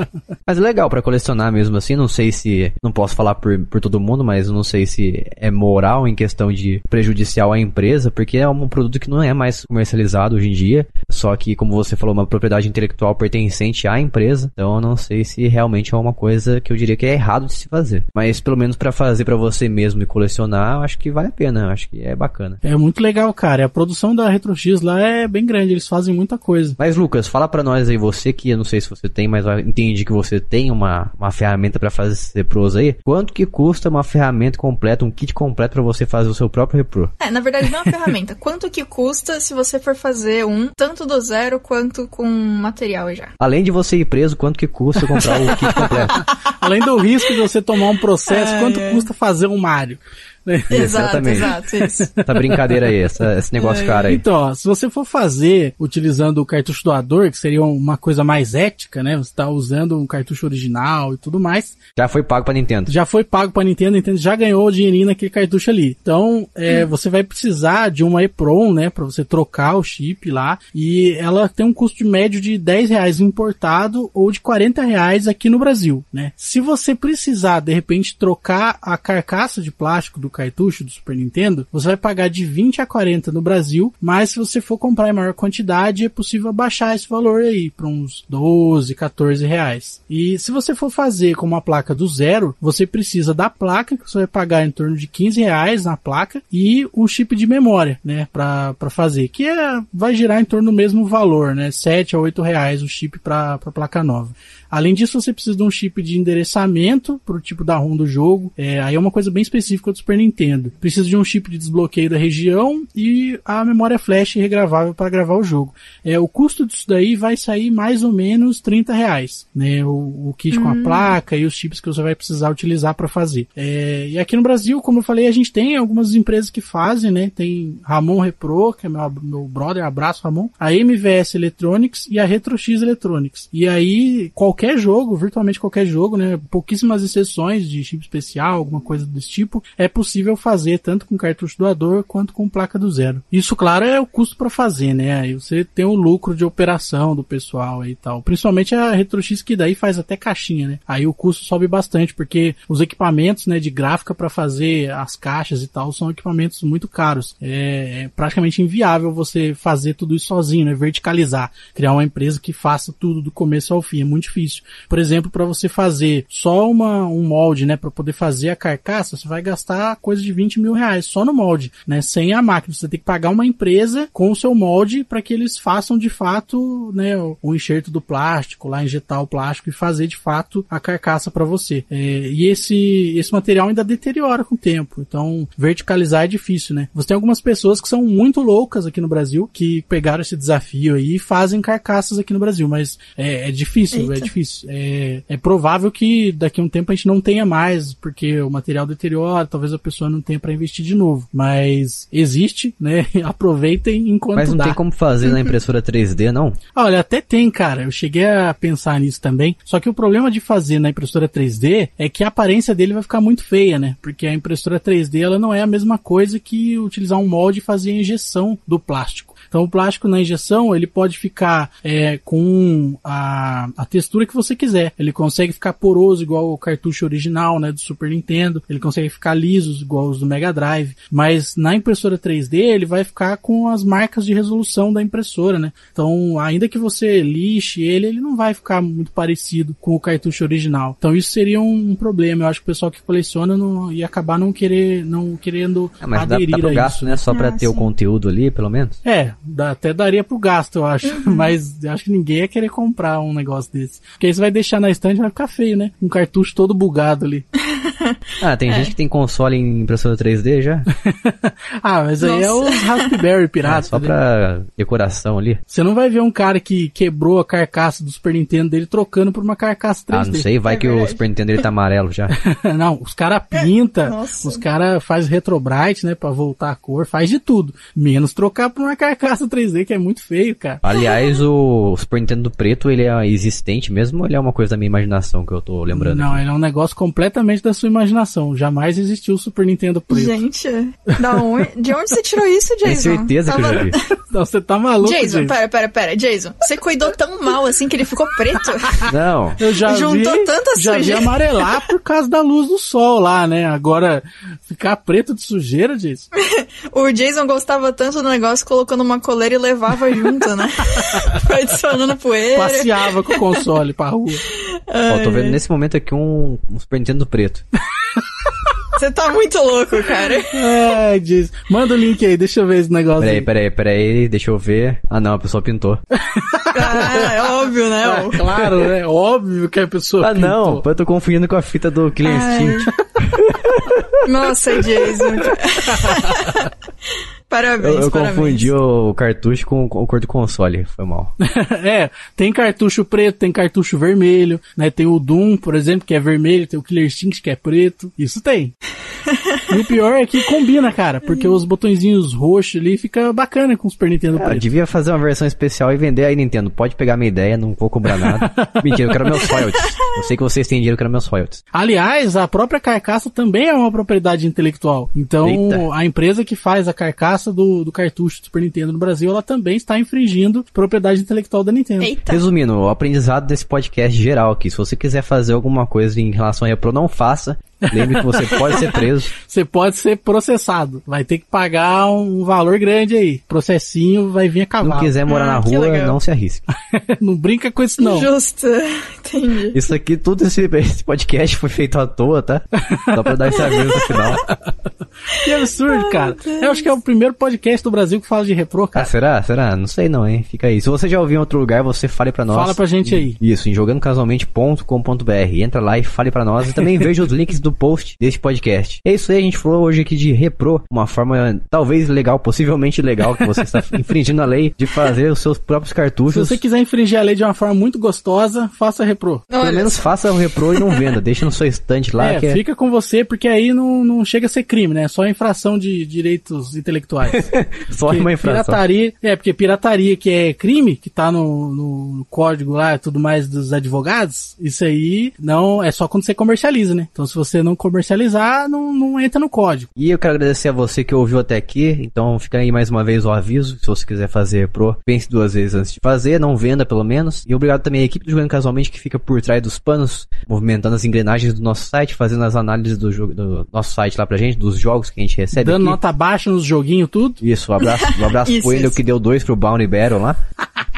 Mas é legal pra colecionar mesmo assim. Não sei se. Não posso falar por, por todo mundo, mas não sei se é moral em questão de prejudicial à empresa, porque é um produto que não é mais comercializado hoje em dia. Só que, como você falou, uma propriedade intelectual pertencente à empresa. Então eu não sei se realmente é uma coisa que eu diria que é errado de se fazer. Mas pelo menos pra fazer pra você mesmo e colecionar, eu acho que vale a pena. Eu acho que é bacana. É muito legal, cara. A produção da Retro X lá é bem grande, eles fazem muita coisa. Mas Lucas, fala pra nós aí, você que eu não sei se você tem, mas eu entendi que você tem uma, uma ferramenta pra fazer esse repros aí. Quanto que custa uma ferramenta completa, um kit completo pra você fazer o seu próprio repro? É, na verdade não é uma ferramenta. Quanto que custa se você for fazer um, tanto do zero quanto com material já? Além de você ir preso, quanto que custa comprar o kit completo? Além do risco de você tomar um processo, Ai, quanto ai. custa fazer um Mario? Exatamente. exato, isso. Essa brincadeira aí, essa- esse negócio cara aí. Então, ó, se você for fazer utilizando o cartucho doador, que seria uma coisa mais ética, né? Você tá usando um cartucho original e tudo mais, Já foi pago pra Nintendo. já foi pago pra Nintendo, a Nintendo já ganhou o dinheirinho naquele cartucho ali. Então, é, você vai precisar de uma EPROM, né, pra você trocar o chip lá, e ela tem um custo de médio de 10 reais importado ou de 40 reais aqui no Brasil, né. Se você precisar, de repente, trocar a carcaça de plástico do cartucho do Super Nintendo, você vai pagar de 20 a 40 no Brasil, mas se você for comprar em maior quantidade, é possível baixar esse valor aí para uns 12, 14 reais. E se você for fazer com uma placa do zero, você precisa da placa, que você vai pagar em torno de 15 reais na placa, e um chip de memória, né, para fazer, que é, vai girar em torno do mesmo valor, né, 7 a 8 reais o chip para placa nova. Além disso, você precisa de um chip de endereçamento para o tipo da ROM do jogo. É, aí é uma coisa bem específica do Super Nintendo. Precisa de um chip de desbloqueio da região e a memória flash regravável para gravar o jogo. É, o custo disso daí vai sair mais ou menos 30 reais. Né? O, o kit com a placa e os chips que você vai precisar utilizar para fazer. É, e aqui no Brasil, como eu falei, a gente tem algumas empresas que fazem, né? Tem Ramon Repro, que é meu, meu brother, abraço Ramon, a MVS Electronics e a RetroX Electronics. E aí, qualquer jogo, virtualmente qualquer jogo, né? Pouquíssimas exceções de chip especial, alguma coisa desse tipo, é possível fazer tanto com cartucho doador quanto com placa do zero. Isso, claro, é o custo para fazer, né? Aí você tem o lucro de operação do pessoal e tal. Principalmente a RetroX que daí faz até caixinha, né? Aí o custo sobe bastante, porque os equipamentos, né, de gráfica para fazer as caixas e tal são equipamentos muito caros. É, é praticamente inviável você fazer tudo isso sozinho, né? Verticalizar, criar uma empresa que faça tudo do começo ao fim, é muito difícil. Por exemplo, para você fazer só uma, um molde, né, para poder fazer a carcaça, você vai gastar coisa de 20 mil reais só no molde, né, sem a máquina. Você tem que pagar uma empresa com o seu molde para que eles façam de fato, né, o, enxerto do plástico, lá injetar o plástico e fazer de fato a carcaça para você. É, e esse esse material ainda deteriora com o tempo. Então, verticalizar é difícil, né? Você tem algumas pessoas que são muito loucas aqui no Brasil que pegaram esse desafio aí e fazem carcaças aqui no Brasil, mas é, é difícil, é Eita. Difícil. É, é provável que daqui a um tempo a gente não tenha mais, porque o material deteriora, talvez a pessoa não tenha para investir de novo. Mas existe, né? Aproveitem enquanto Mas não dá. tem como fazer na impressora 3D, não? Olha, até tem, cara. Eu cheguei a pensar nisso também. Só que o problema de fazer na impressora 3D é que a aparência dele vai ficar muito feia, né? Porque a impressora 3D ela não é a mesma coisa que utilizar um molde e fazer a injeção do plástico. Então o plástico na injeção ele pode ficar é, com a, a textura que você quiser. Ele consegue ficar poroso igual o cartucho original, né, do Super Nintendo. Ele consegue ficar liso igual os do Mega Drive. Mas na impressora 3D ele vai ficar com as marcas de resolução da impressora, né? Então ainda que você lixe ele, ele não vai ficar muito parecido com o cartucho original. Então isso seria um, problema. Eu acho que o pessoal que coleciona não, ia acabar não querer, não querendo Ah, mas dá, aderir dá pro a gasto, isso. né? Só pra Ah, ter o sim. conteúdo ali, pelo menos. É, dá- até daria pro gasto, eu acho. Mas eu acho que ninguém ia querer comprar um negócio desse. Porque aí você vai deixar na estante e vai ficar feio, né? Um cartucho todo bugado ali. Ah, tem gente que tem console em impressora 3D já? ah, mas aí é Nossa. os Raspberry Ah, piratas. só né? pra decoração ali. Você não vai ver um cara que quebrou a carcaça do Super Nintendo dele trocando por uma carcaça 3D. Ah, não sei, vai É que o verdade. Super Nintendo ele tá amarelo já. não, os caras pinta, Nossa. os caras faz retrobrite, né, pra voltar a cor, faz de tudo. Menos trocar por uma carcaça 3D, que é muito feio, cara. Aliás, o Super Nintendo preto, ele é existente mesmo ou ele é uma coisa da minha imaginação que eu tô lembrando? Não, aqui? ele é um negócio completamente da sua imaginação. Jamais existiu o Super Nintendo preto. Gente, da onde, de onde você tirou isso, Jason? Tenho certeza que eu já vi. Não, você tá maluco, Jason, Jason. pera, pera, pera. Jason, você cuidou tão mal assim que ele ficou preto? Não. Eu já Juntou vi, tanta já vi amarelar por causa da luz do sol lá, né? Agora, ficar preto de sujeira, Jason? O Jason gostava tanto do negócio, colocou numa coleira e levava junto, né? Foi adicionando poeira. Passeava com o console pra rua. Ó, tô vendo nesse momento aqui um, um Super Nintendo preto. Você tá muito louco, cara. É, Jason. Manda o link aí, deixa eu ver esse negócio Peraí, aí. peraí, peraí, deixa eu ver. Ah não, a pessoa pintou. Ah, é óbvio, né? Ah, claro, né? Óbvio que a pessoa Ah não, pintou. eu tô confundindo com a fita do Killer Ai. Instinct. Nossa, Jason. Parabéns, Eu, eu parabéns. confundi o cartucho com, com o cor do console, foi mal. é, tem cartucho preto, tem cartucho vermelho, né? Tem o Doom, por exemplo, que é vermelho, tem o Killer Instinct, que é preto. Isso tem. e o pior é que combina, cara, porque os botõezinhos roxos ali fica bacana com o Super Nintendo Cara, preto. devia fazer uma versão especial e vender aí, Nintendo. Pode pegar minha ideia, não vou cobrar nada. Mentira, eu quero meus royalties. Eu sei que vocês têm dinheiro, eu quero meus royalties. Aliás, a própria carcaça também é uma propriedade intelectual. Então, Eita. a empresa que faz a carcaça do, do cartucho do Super Nintendo no Brasil, ela também está infringindo propriedade intelectual da Nintendo. Eita. Resumindo, o aprendizado desse podcast geral aqui. Se você quiser fazer alguma coisa em relação a repro, não faça. Lembre que você pode ser preso. Você pode ser processado. Vai ter que pagar um valor grande aí. Processinho vai vir a Se cavalo. não quiser morar Ah, na rua, não se arrisque. não brinca com isso não. Justo. Entendi. Isso aqui, tudo esse, esse podcast foi feito à toa, tá? Só pra dar esse aviso no final. Que absurdo, cara. Eu acho que é o primeiro podcast do Brasil que fala de repro, Ah, cara. será? Será? Não sei não, hein? Fica aí. Se você já ouviu em outro lugar, você fale pra nós. Fala pra gente aí. Isso, em jogandocasualmente.com.br. Entra lá e fale pra nós. E também veja os links do post deste podcast. É isso aí, a gente falou hoje aqui de repro. Uma forma talvez legal, possivelmente legal, que você está infringindo a lei de fazer os seus próprios Se cartuchos. você quiser infringir a lei de uma forma muito gostosa, faça repro. Pelo Olha menos faça o repro e não venda. Deixa no seu estante lá. é, que é... fica com você, porque aí não, não chega a ser crime, né? É só infração de direitos intelectuais. Só Porque uma infração. Pirataria, é, porque pirataria que é crime, que tá no, no código lá e tudo mais dos advogados, isso aí não é só quando você comercializa, né? Então se você não comercializar, não, não entra no código. E eu quero agradecer a você que ouviu até aqui. Então fica aí mais uma vez o aviso. Se você quiser fazer pro, pense duas vezes antes de fazer, não venda pelo menos. E obrigado também à equipe do Jogando Casualmente que fica por trás dos panos, movimentando as engrenagens do nosso site, fazendo as análises do, jogo, do nosso site lá pra gente, dos jogos que a gente recebe. Dando aqui. nota baixa nos joguinhos, tudo. Isso, um abraço, um abraço Isso, pro isso. que deu dois pro Bounty Battle lá.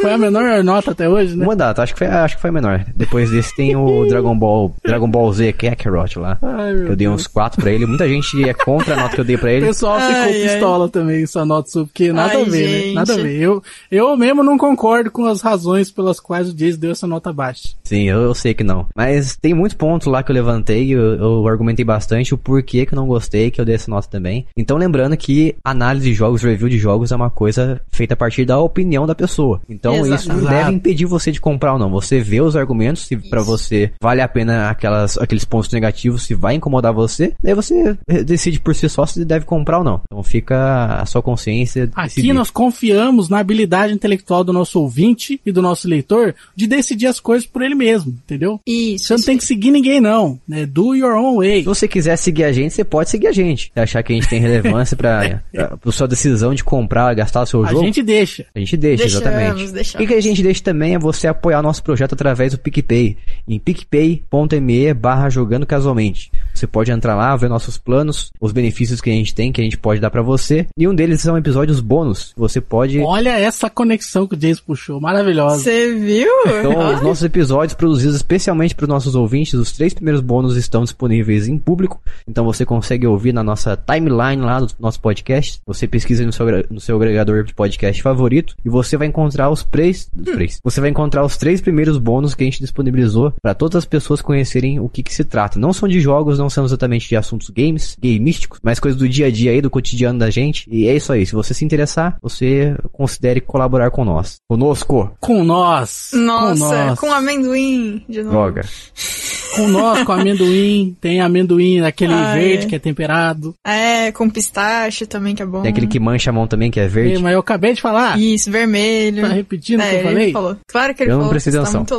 Foi a menor nota até hoje, né? Uma data, acho que foi, acho que foi a menor. Depois desse tem o Dragon Ball, Dragon Ball Z Kakarot lá. Ai, Eu dei uns quatro pra ele. Muita gente é contra a nota que eu dei pra O ele. pessoal ficou Ai, ai. pistola também, essa nota sua, porque nada Ai, a ver, gente. né? Nada a ver. Eu, eu mesmo não concordo com as razões pelas quais o Jason deu essa nota baixa. Sim, eu, eu sei que não. Mas tem muitos pontos lá que eu levantei, eu, eu argumentei bastante o porquê que eu não gostei, que eu dei essa nota também. Então lembrando que análise de jogos, review de jogos é uma coisa feita a partir da opinião da pessoa. Então Exato. isso não deve impedir você de comprar ou não. Você vê os argumentos, se pra você vale a pena aquelas, aqueles pontos negativos, se vai incomodar você, daí você decide por si só se deve comprar ou não. Então fica a sua consciência. Aqui decidir. nós confiamos na habilidade intelectual do nosso ouvinte e do nosso leitor de decidir as coisas por ele mesmo, entendeu? Isso. Você não tem que seguir ninguém, não. Né? Do your own way. Se você quiser seguir a gente, você pode seguir a gente. Se achar que a gente tem relevância pra, pra, pra sua decisão de comprar, gastar o seu A jogo, gente deixa. a gente deixa, Deixamos, exatamente. Deixamos. E o que a gente deixa também é você apoiar nosso projeto através do PicPay. Em picpay.me barra jogando casualmente. Você pode entrar lá, ver nossos planos, os benefícios que a gente tem, que a gente pode dar pra você. E um deles são episódios bônus. Você pode... Olha essa conexão que o Jason puxou, maravilhosa. Você viu? Então, os nossos episódios produzidos especialmente para os nossos ouvintes, os três primeiros bônus estão disponíveis em público. Então você consegue ouvir na nossa timeline lá do nosso podcast. Você pesquisa no seu, no seu agregador de podcast favorito e você vai encontrar os três, os três. Você vai encontrar os três primeiros bônus que a gente disponibilizou para todas as pessoas conhecerem o que, que se trata. Não são de jogos, não são exatamente de assuntos games, gamísticos, mas coisas do dia a dia aí, do cotidiano da gente. E é isso aí. Se você se interessar, você considere colaborar com nós. Conosco. Com nós. com Nossa, nós. com amendoim de novo. Droga. Com nós, com amendoim. Tem amendoim daquele Ai, verde é. que é temperado. É, com pistache também, que é bom. Tem aquele que mancha a mão também, que é verde. mas eu acabei de falar. Isso, vermelho. Tá repetindo o é, que eu ele falei? falou. Claro que ele Eu não falou. prestei você tá atenção. muito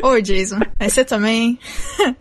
louco. Ô, Jason. Aí você também.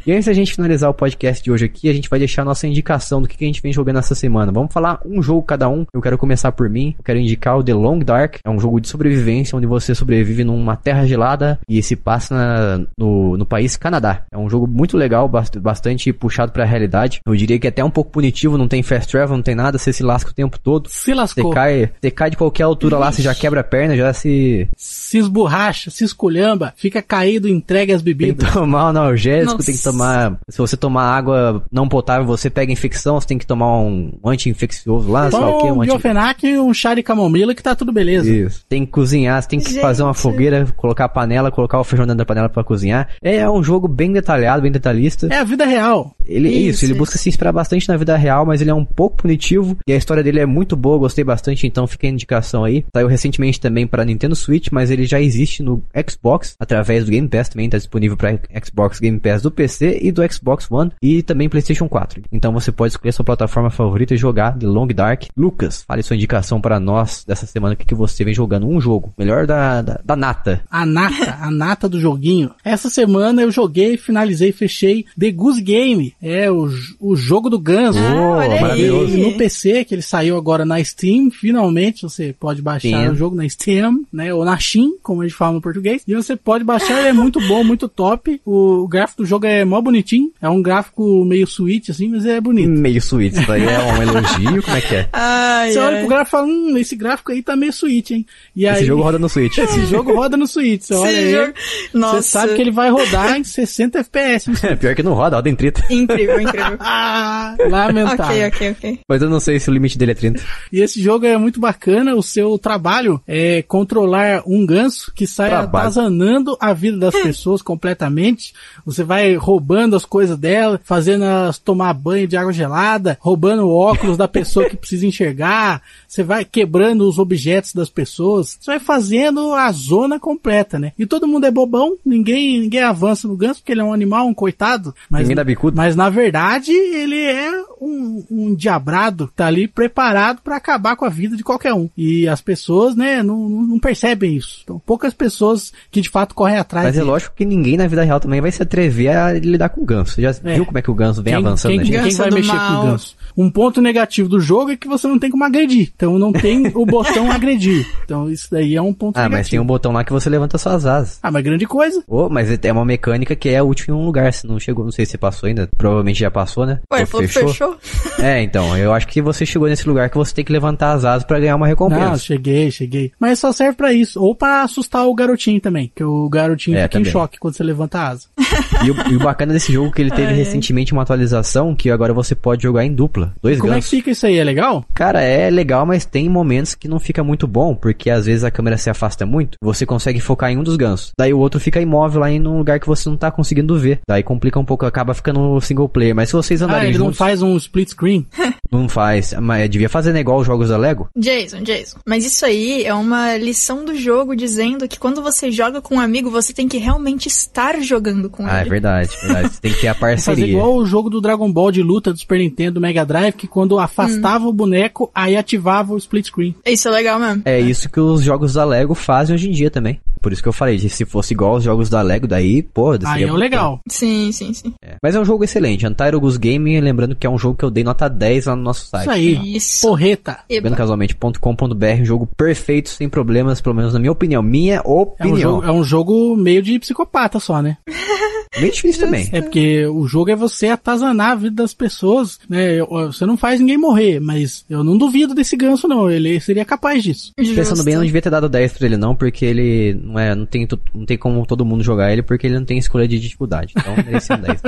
E antes da gente finalizar o podcast de hoje aqui, a gente vai deixar a nossa indicação do que que a gente vem jogando essa semana. Vamos falar um jogo cada um. Eu quero começar por mim. Eu quero indicar o The Long Dark. É um jogo de sobrevivência, onde você sobrevive numa terra gelada e se passa na- no, no país Canadá. É um jogo muito legal, bast- bastante puxado pra realidade. Eu diria que é até um pouco punitivo, não tem fast travel, não tem nada, você se lasca o tempo todo. Se Você lascou. cai, você cai de qualquer altura lá, você já quebra a perna, já se Se esborracha, se esculhamba, fica caído, entregue as Tem bebidas. que tomar um analgésico, Nossa. tem que tomar. Se você tomar água não potável, você pega infecção, você tem que tomar um anti-infeccioso lá, sei lá o Toma um anti... diofenac e um chá de camomila que tá tudo beleza. Isso. Tem que cozinhar, você tem que Gente. fazer uma fogueira, colocar a panela, colocar o feijão dentro da panela pra cozinhar. É um jogo bem detalhado. Detalhado, bem detalhista. É a vida real. Ele, isso, Isso, ele isso. busca se inspirar bastante na vida real, mas ele é um pouco punitivo. E a história dele é muito boa, gostei bastante, então fica a indicação aí. Saiu recentemente também para Nintendo Switch, mas ele já existe no Xbox, através do Game Pass também, tá disponível para Xbox Game Pass do PC e do Xbox One, e também PlayStation 4. Então você pode escolher sua plataforma favorita e jogar The Long Dark. Lucas, fale sua indicação para nós dessa semana, que, que você vem jogando? Um jogo, melhor da, da, da nata. A nata, a nata do joguinho. Essa semana eu joguei, finalizei, fechei The Goose Game. É o, o jogo do ganso. Oh, olha aí. maravilhoso. E no PC, que ele saiu agora na Steam, finalmente você pode baixar Steam. o jogo na Steam, né? Ou na Steam, como a gente fala no português. E você pode baixar, ele é muito bom, muito top. O, gráfico do jogo é mó bonitinho. É um gráfico meio sweet, assim, mas é bonito. Meio suíte, isso aí é um elogio, como é que é? Ai, Você olha ai. pro gráfico e fala, hum, esse gráfico aí tá meio sweet, hein? E Esse aí, jogo roda no Switch. esse jogo roda no Switch. Você olha aí, jogo- Nossa. você sabe que ele vai rodar em 60 FPS. Pior que não roda, roda em 30. Incrível, incrível. Lamentável. ok, ok, ok. Mas eu não sei se o limite dele é 30. E esse jogo é muito bacana. O seu trabalho é controlar um ganso que sai Trabalho. atazanando a vida das pessoas completamente. Você vai roubando as coisas dela, fazendo elas tomar banho de água gelada, roubando o óculos da pessoa que precisa enxergar. Você vai quebrando os objetos das pessoas. Você vai fazendo a zona completa, né? E todo mundo é bobão. Ninguém, ninguém avança no ganso porque ele é um animal, um coitado. Mas, mas na verdade, ele é um, um diabrado que tá ali preparado pra acabar com a vida de qualquer um. E as pessoas, né, não, não percebem isso. Então, poucas pessoas que de fato correm atrás. Mas é dele. lógico que ninguém na vida real também vai se atrever a lidar com o ganso. Você já É. viu como é que o ganso vem Quem- avançando quem, gente? quem vai mexer mal. com o ganso? Um ponto negativo do jogo é que você não tem como agredir. Então não tem o botão agredir. Então isso daí é um ponto Ah, negativo. mas tem um botão lá que você levanta suas asas. Ah, mas grande coisa. Oh, mas é uma mecânica que é útil em um lugar. Se não chegou, não sei se você passou ainda. Provavelmente já passou, né? Ué, ele Ou falou que fechou? É, então. Eu acho que você chegou nesse lugar que você tem que levantar as asas pra ganhar uma Não, recompensa. cheguei, cheguei. Mas só serve pra isso. Ou pra assustar o garotinho também. Que o garotinho É, fica em também. choque quando você levanta a asa. E, o, e o bacana desse jogo é que ele teve Ai, ai. recentemente uma atualização que agora você pode jogar em dupla. Dois Como é que gansos. fica isso aí? É legal? Cara, é legal, mas tem momentos que não fica muito bom, porque às vezes a câmera se afasta muito, você consegue focar em um dos gansos. Daí o outro fica imóvel lá em um lugar que você não tá conseguindo ver. Daí complica um pouco, acaba ficando single player. Mas se vocês Ah, andarem ele não juntos, faz um split screen? não faz. Mas devia fazer né, igual os jogos da Lego. Jason, Jason. Mas isso aí é uma lição do jogo dizendo que quando você joga com um amigo, você tem que realmente estar jogando com Ah, é ele. verdade, verdade. Você tem que ter a Fazer parceria. igual o jogo do Dragon Ball de luta do Super Nintendo do Mega Drive, que quando afastava o boneco, aí ativava o split screen. Isso é legal mesmo. É isso que os jogos da Lego fazem hoje em dia também. Por isso que eu falei, se fosse igual aos jogos da Lego, daí, pô, Aí é legal. Sim, sim, sim. É. Mas é um jogo excelente. Goose Game, lembrando que é um jogo que eu dei nota 10 lá no nosso site. Isso aí. Isso. Porreta. Eba. jogandocasualmente.com.br, um jogo perfeito, sem problemas, pelo menos na minha opinião. Minha É um, opinião. jogo, é um jogo meio de psicopata só, né? Bem difícil também. É porque o jogo é você atazanar a vida das pessoas, né? Você não faz ninguém morrer, mas eu não duvido desse ganso, não. Ele seria capaz disso. Pensando Justo. bem, eu não devia ter dado 10 pra ele não, porque ele não é, não tem, não tem como todo mundo jogar ele, porque ele não tem escolha de dificuldade. Então, merecia um 10.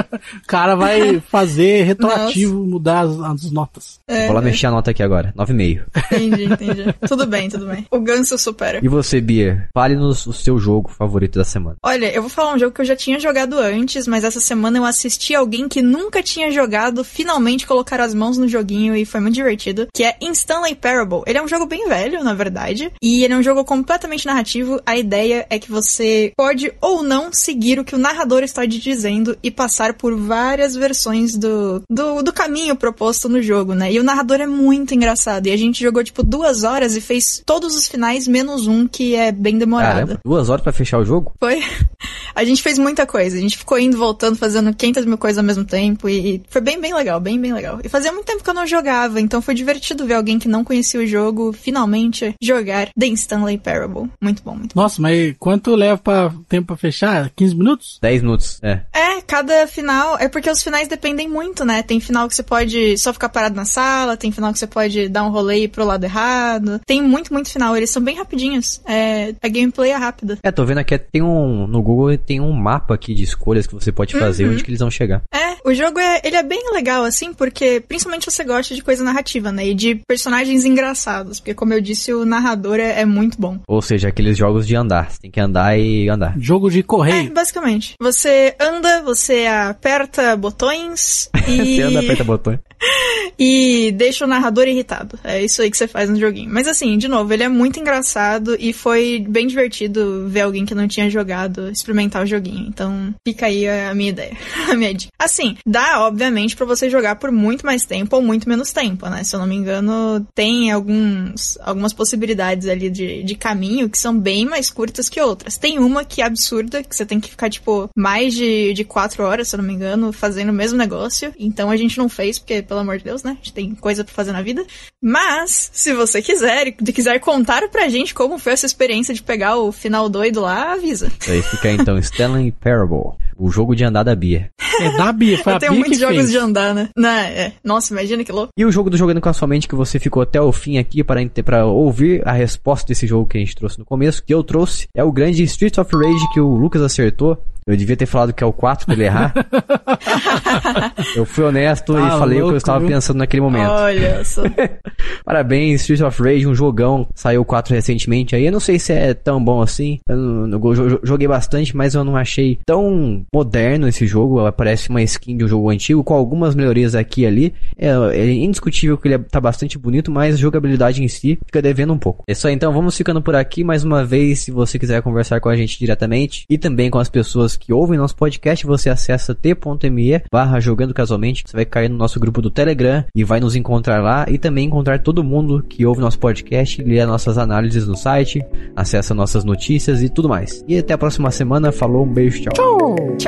O cara vai fazer retroativo, mudar as, as notas. É, Vou lá mexer a nota aqui agora, 9,5. Entendi, entendi. tudo bem, tudo bem. O ganso supera. E você, Bia? Fale-nos o seu jogo favorito da semana. Olha, eu vou falar um jogo que eu já tinha jogado antes, mas essa semana eu assisti alguém que nunca tinha jogado finalmente colocar as mãos no joguinho e foi muito divertido, que é Stanley Parable. Ele é um jogo bem velho, na verdade, e ele é um jogo completamente narrativo. A ideia é que você pode ou não seguir o que o narrador está te dizendo e passar por várias versões do, do, do caminho proposto no jogo, né? E o narrador é muito engraçado. E a gente jogou, tipo, duas horas e fez todos os finais, menos um, que é bem demorado. Caramba, duas horas pra fechar o jogo? Foi. A gente fez muita coisa. A gente ficou indo, voltando, fazendo 500 mil coisas ao mesmo tempo. E foi bem, bem legal, bem, bem legal. E fazia muito tempo que eu não jogava, então foi divertido ver alguém que não conhecia o jogo finalmente jogar The Stanley Parable. Muito bom, muito bom. Nossa, mas quanto leva pra, tempo pra fechar? 15 minutos? 10 minutos, é. É, cada final. É porque os finais dependem muito, né? Tem final que você pode só ficar parado na sala, tem final que você pode dar um rolê e ir pro lado errado. Tem muito, muito final. Eles são bem rapidinhos. É, a gameplay é rápida. É, tô vendo aqui, tem um, no Google tem um mapa aqui de escolhas que você pode fazer Uhum. onde que eles vão chegar. É, o jogo é, ele é bem legal, assim, porque principalmente você gosta de coisa narrativa, né? E de personagens engraçados, porque como eu disse, o narrador é, é muito bom. Ou seja, aqueles jogos de andar. Você tem que andar e andar. Jogo de É, correio. basicamente. Você anda, você aperta botões e... Você anda, aperta botão. e deixa o narrador irritado. É isso aí que você faz no joguinho. Mas assim, de novo, ele é muito engraçado e foi bem divertido ver alguém que não tinha jogado experimentar o joguinho. Então, fica aí a minha ideia, a minha dica. Assim, dá, obviamente, pra você jogar por muito mais tempo ou muito menos tempo, né? Se eu não me engano, tem alguns, algumas possibilidades ali de, de caminho que são bem mais curtas que outras. Tem uma que é absurda, que você tem que ficar, tipo, mais de, de quatro horas, se eu não me engano, fazendo o mesmo negócio. Então a gente não fez, porque, pelo amor de Deus, né? A gente tem coisa pra fazer na vida. Mas, se você quiser e quiser contar pra gente como foi essa experiência de pegar o final doido lá, avisa. Aí fica então Stellan Parable, o jogo de andar da Bia. É da Bia, foi Eu a tenho Bia muitos que jogos fez. de andar, né? né? É. Nossa, imagina que louco. E o jogo do Jogando com a Sua Mente que você ficou até o fim aqui para, ente- para ouvir a resposta desse jogo que a gente trouxe no começo, que eu trouxe, é o grande Street of Rage que o Lucas acertou. Eu devia ter falado que é o 4 pra ele errar. eu fui honesto Tá e falei o que eu louco, estava viu? pensando naquele momento. Olha só. Parabéns, Street of Rage, um jogão. Saiu o 4 recentemente aí. Eu não sei se é tão bom assim. Eu, não- eu jo- joguei bastante, mas eu não achei tão moderno esse jogo. Parece uma skin de um jogo antigo, com algumas melhorias aqui e ali. É, é indiscutível que ele é- tá bastante bonito, mas a jogabilidade em si fica devendo um pouco. É aí, então vamos ficando por aqui. Mais uma vez, se você quiser conversar com a gente diretamente e também com as pessoas que ouvem nosso podcast, você acessa t.me barra jogando casualmente. Você vai cair no nosso grupo do Telegram e vai nos encontrar lá e também encontrar todo mundo que ouve nosso podcast, lê as nossas análises no site, acessa nossas notícias e tudo mais. E até a próxima semana. Falou, um beijo, tchau. Tchau.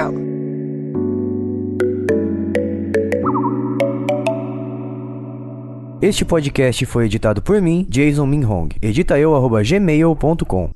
Este podcast foi editado por mim, Jason Minhong. Edita eu, arroba gmail.com.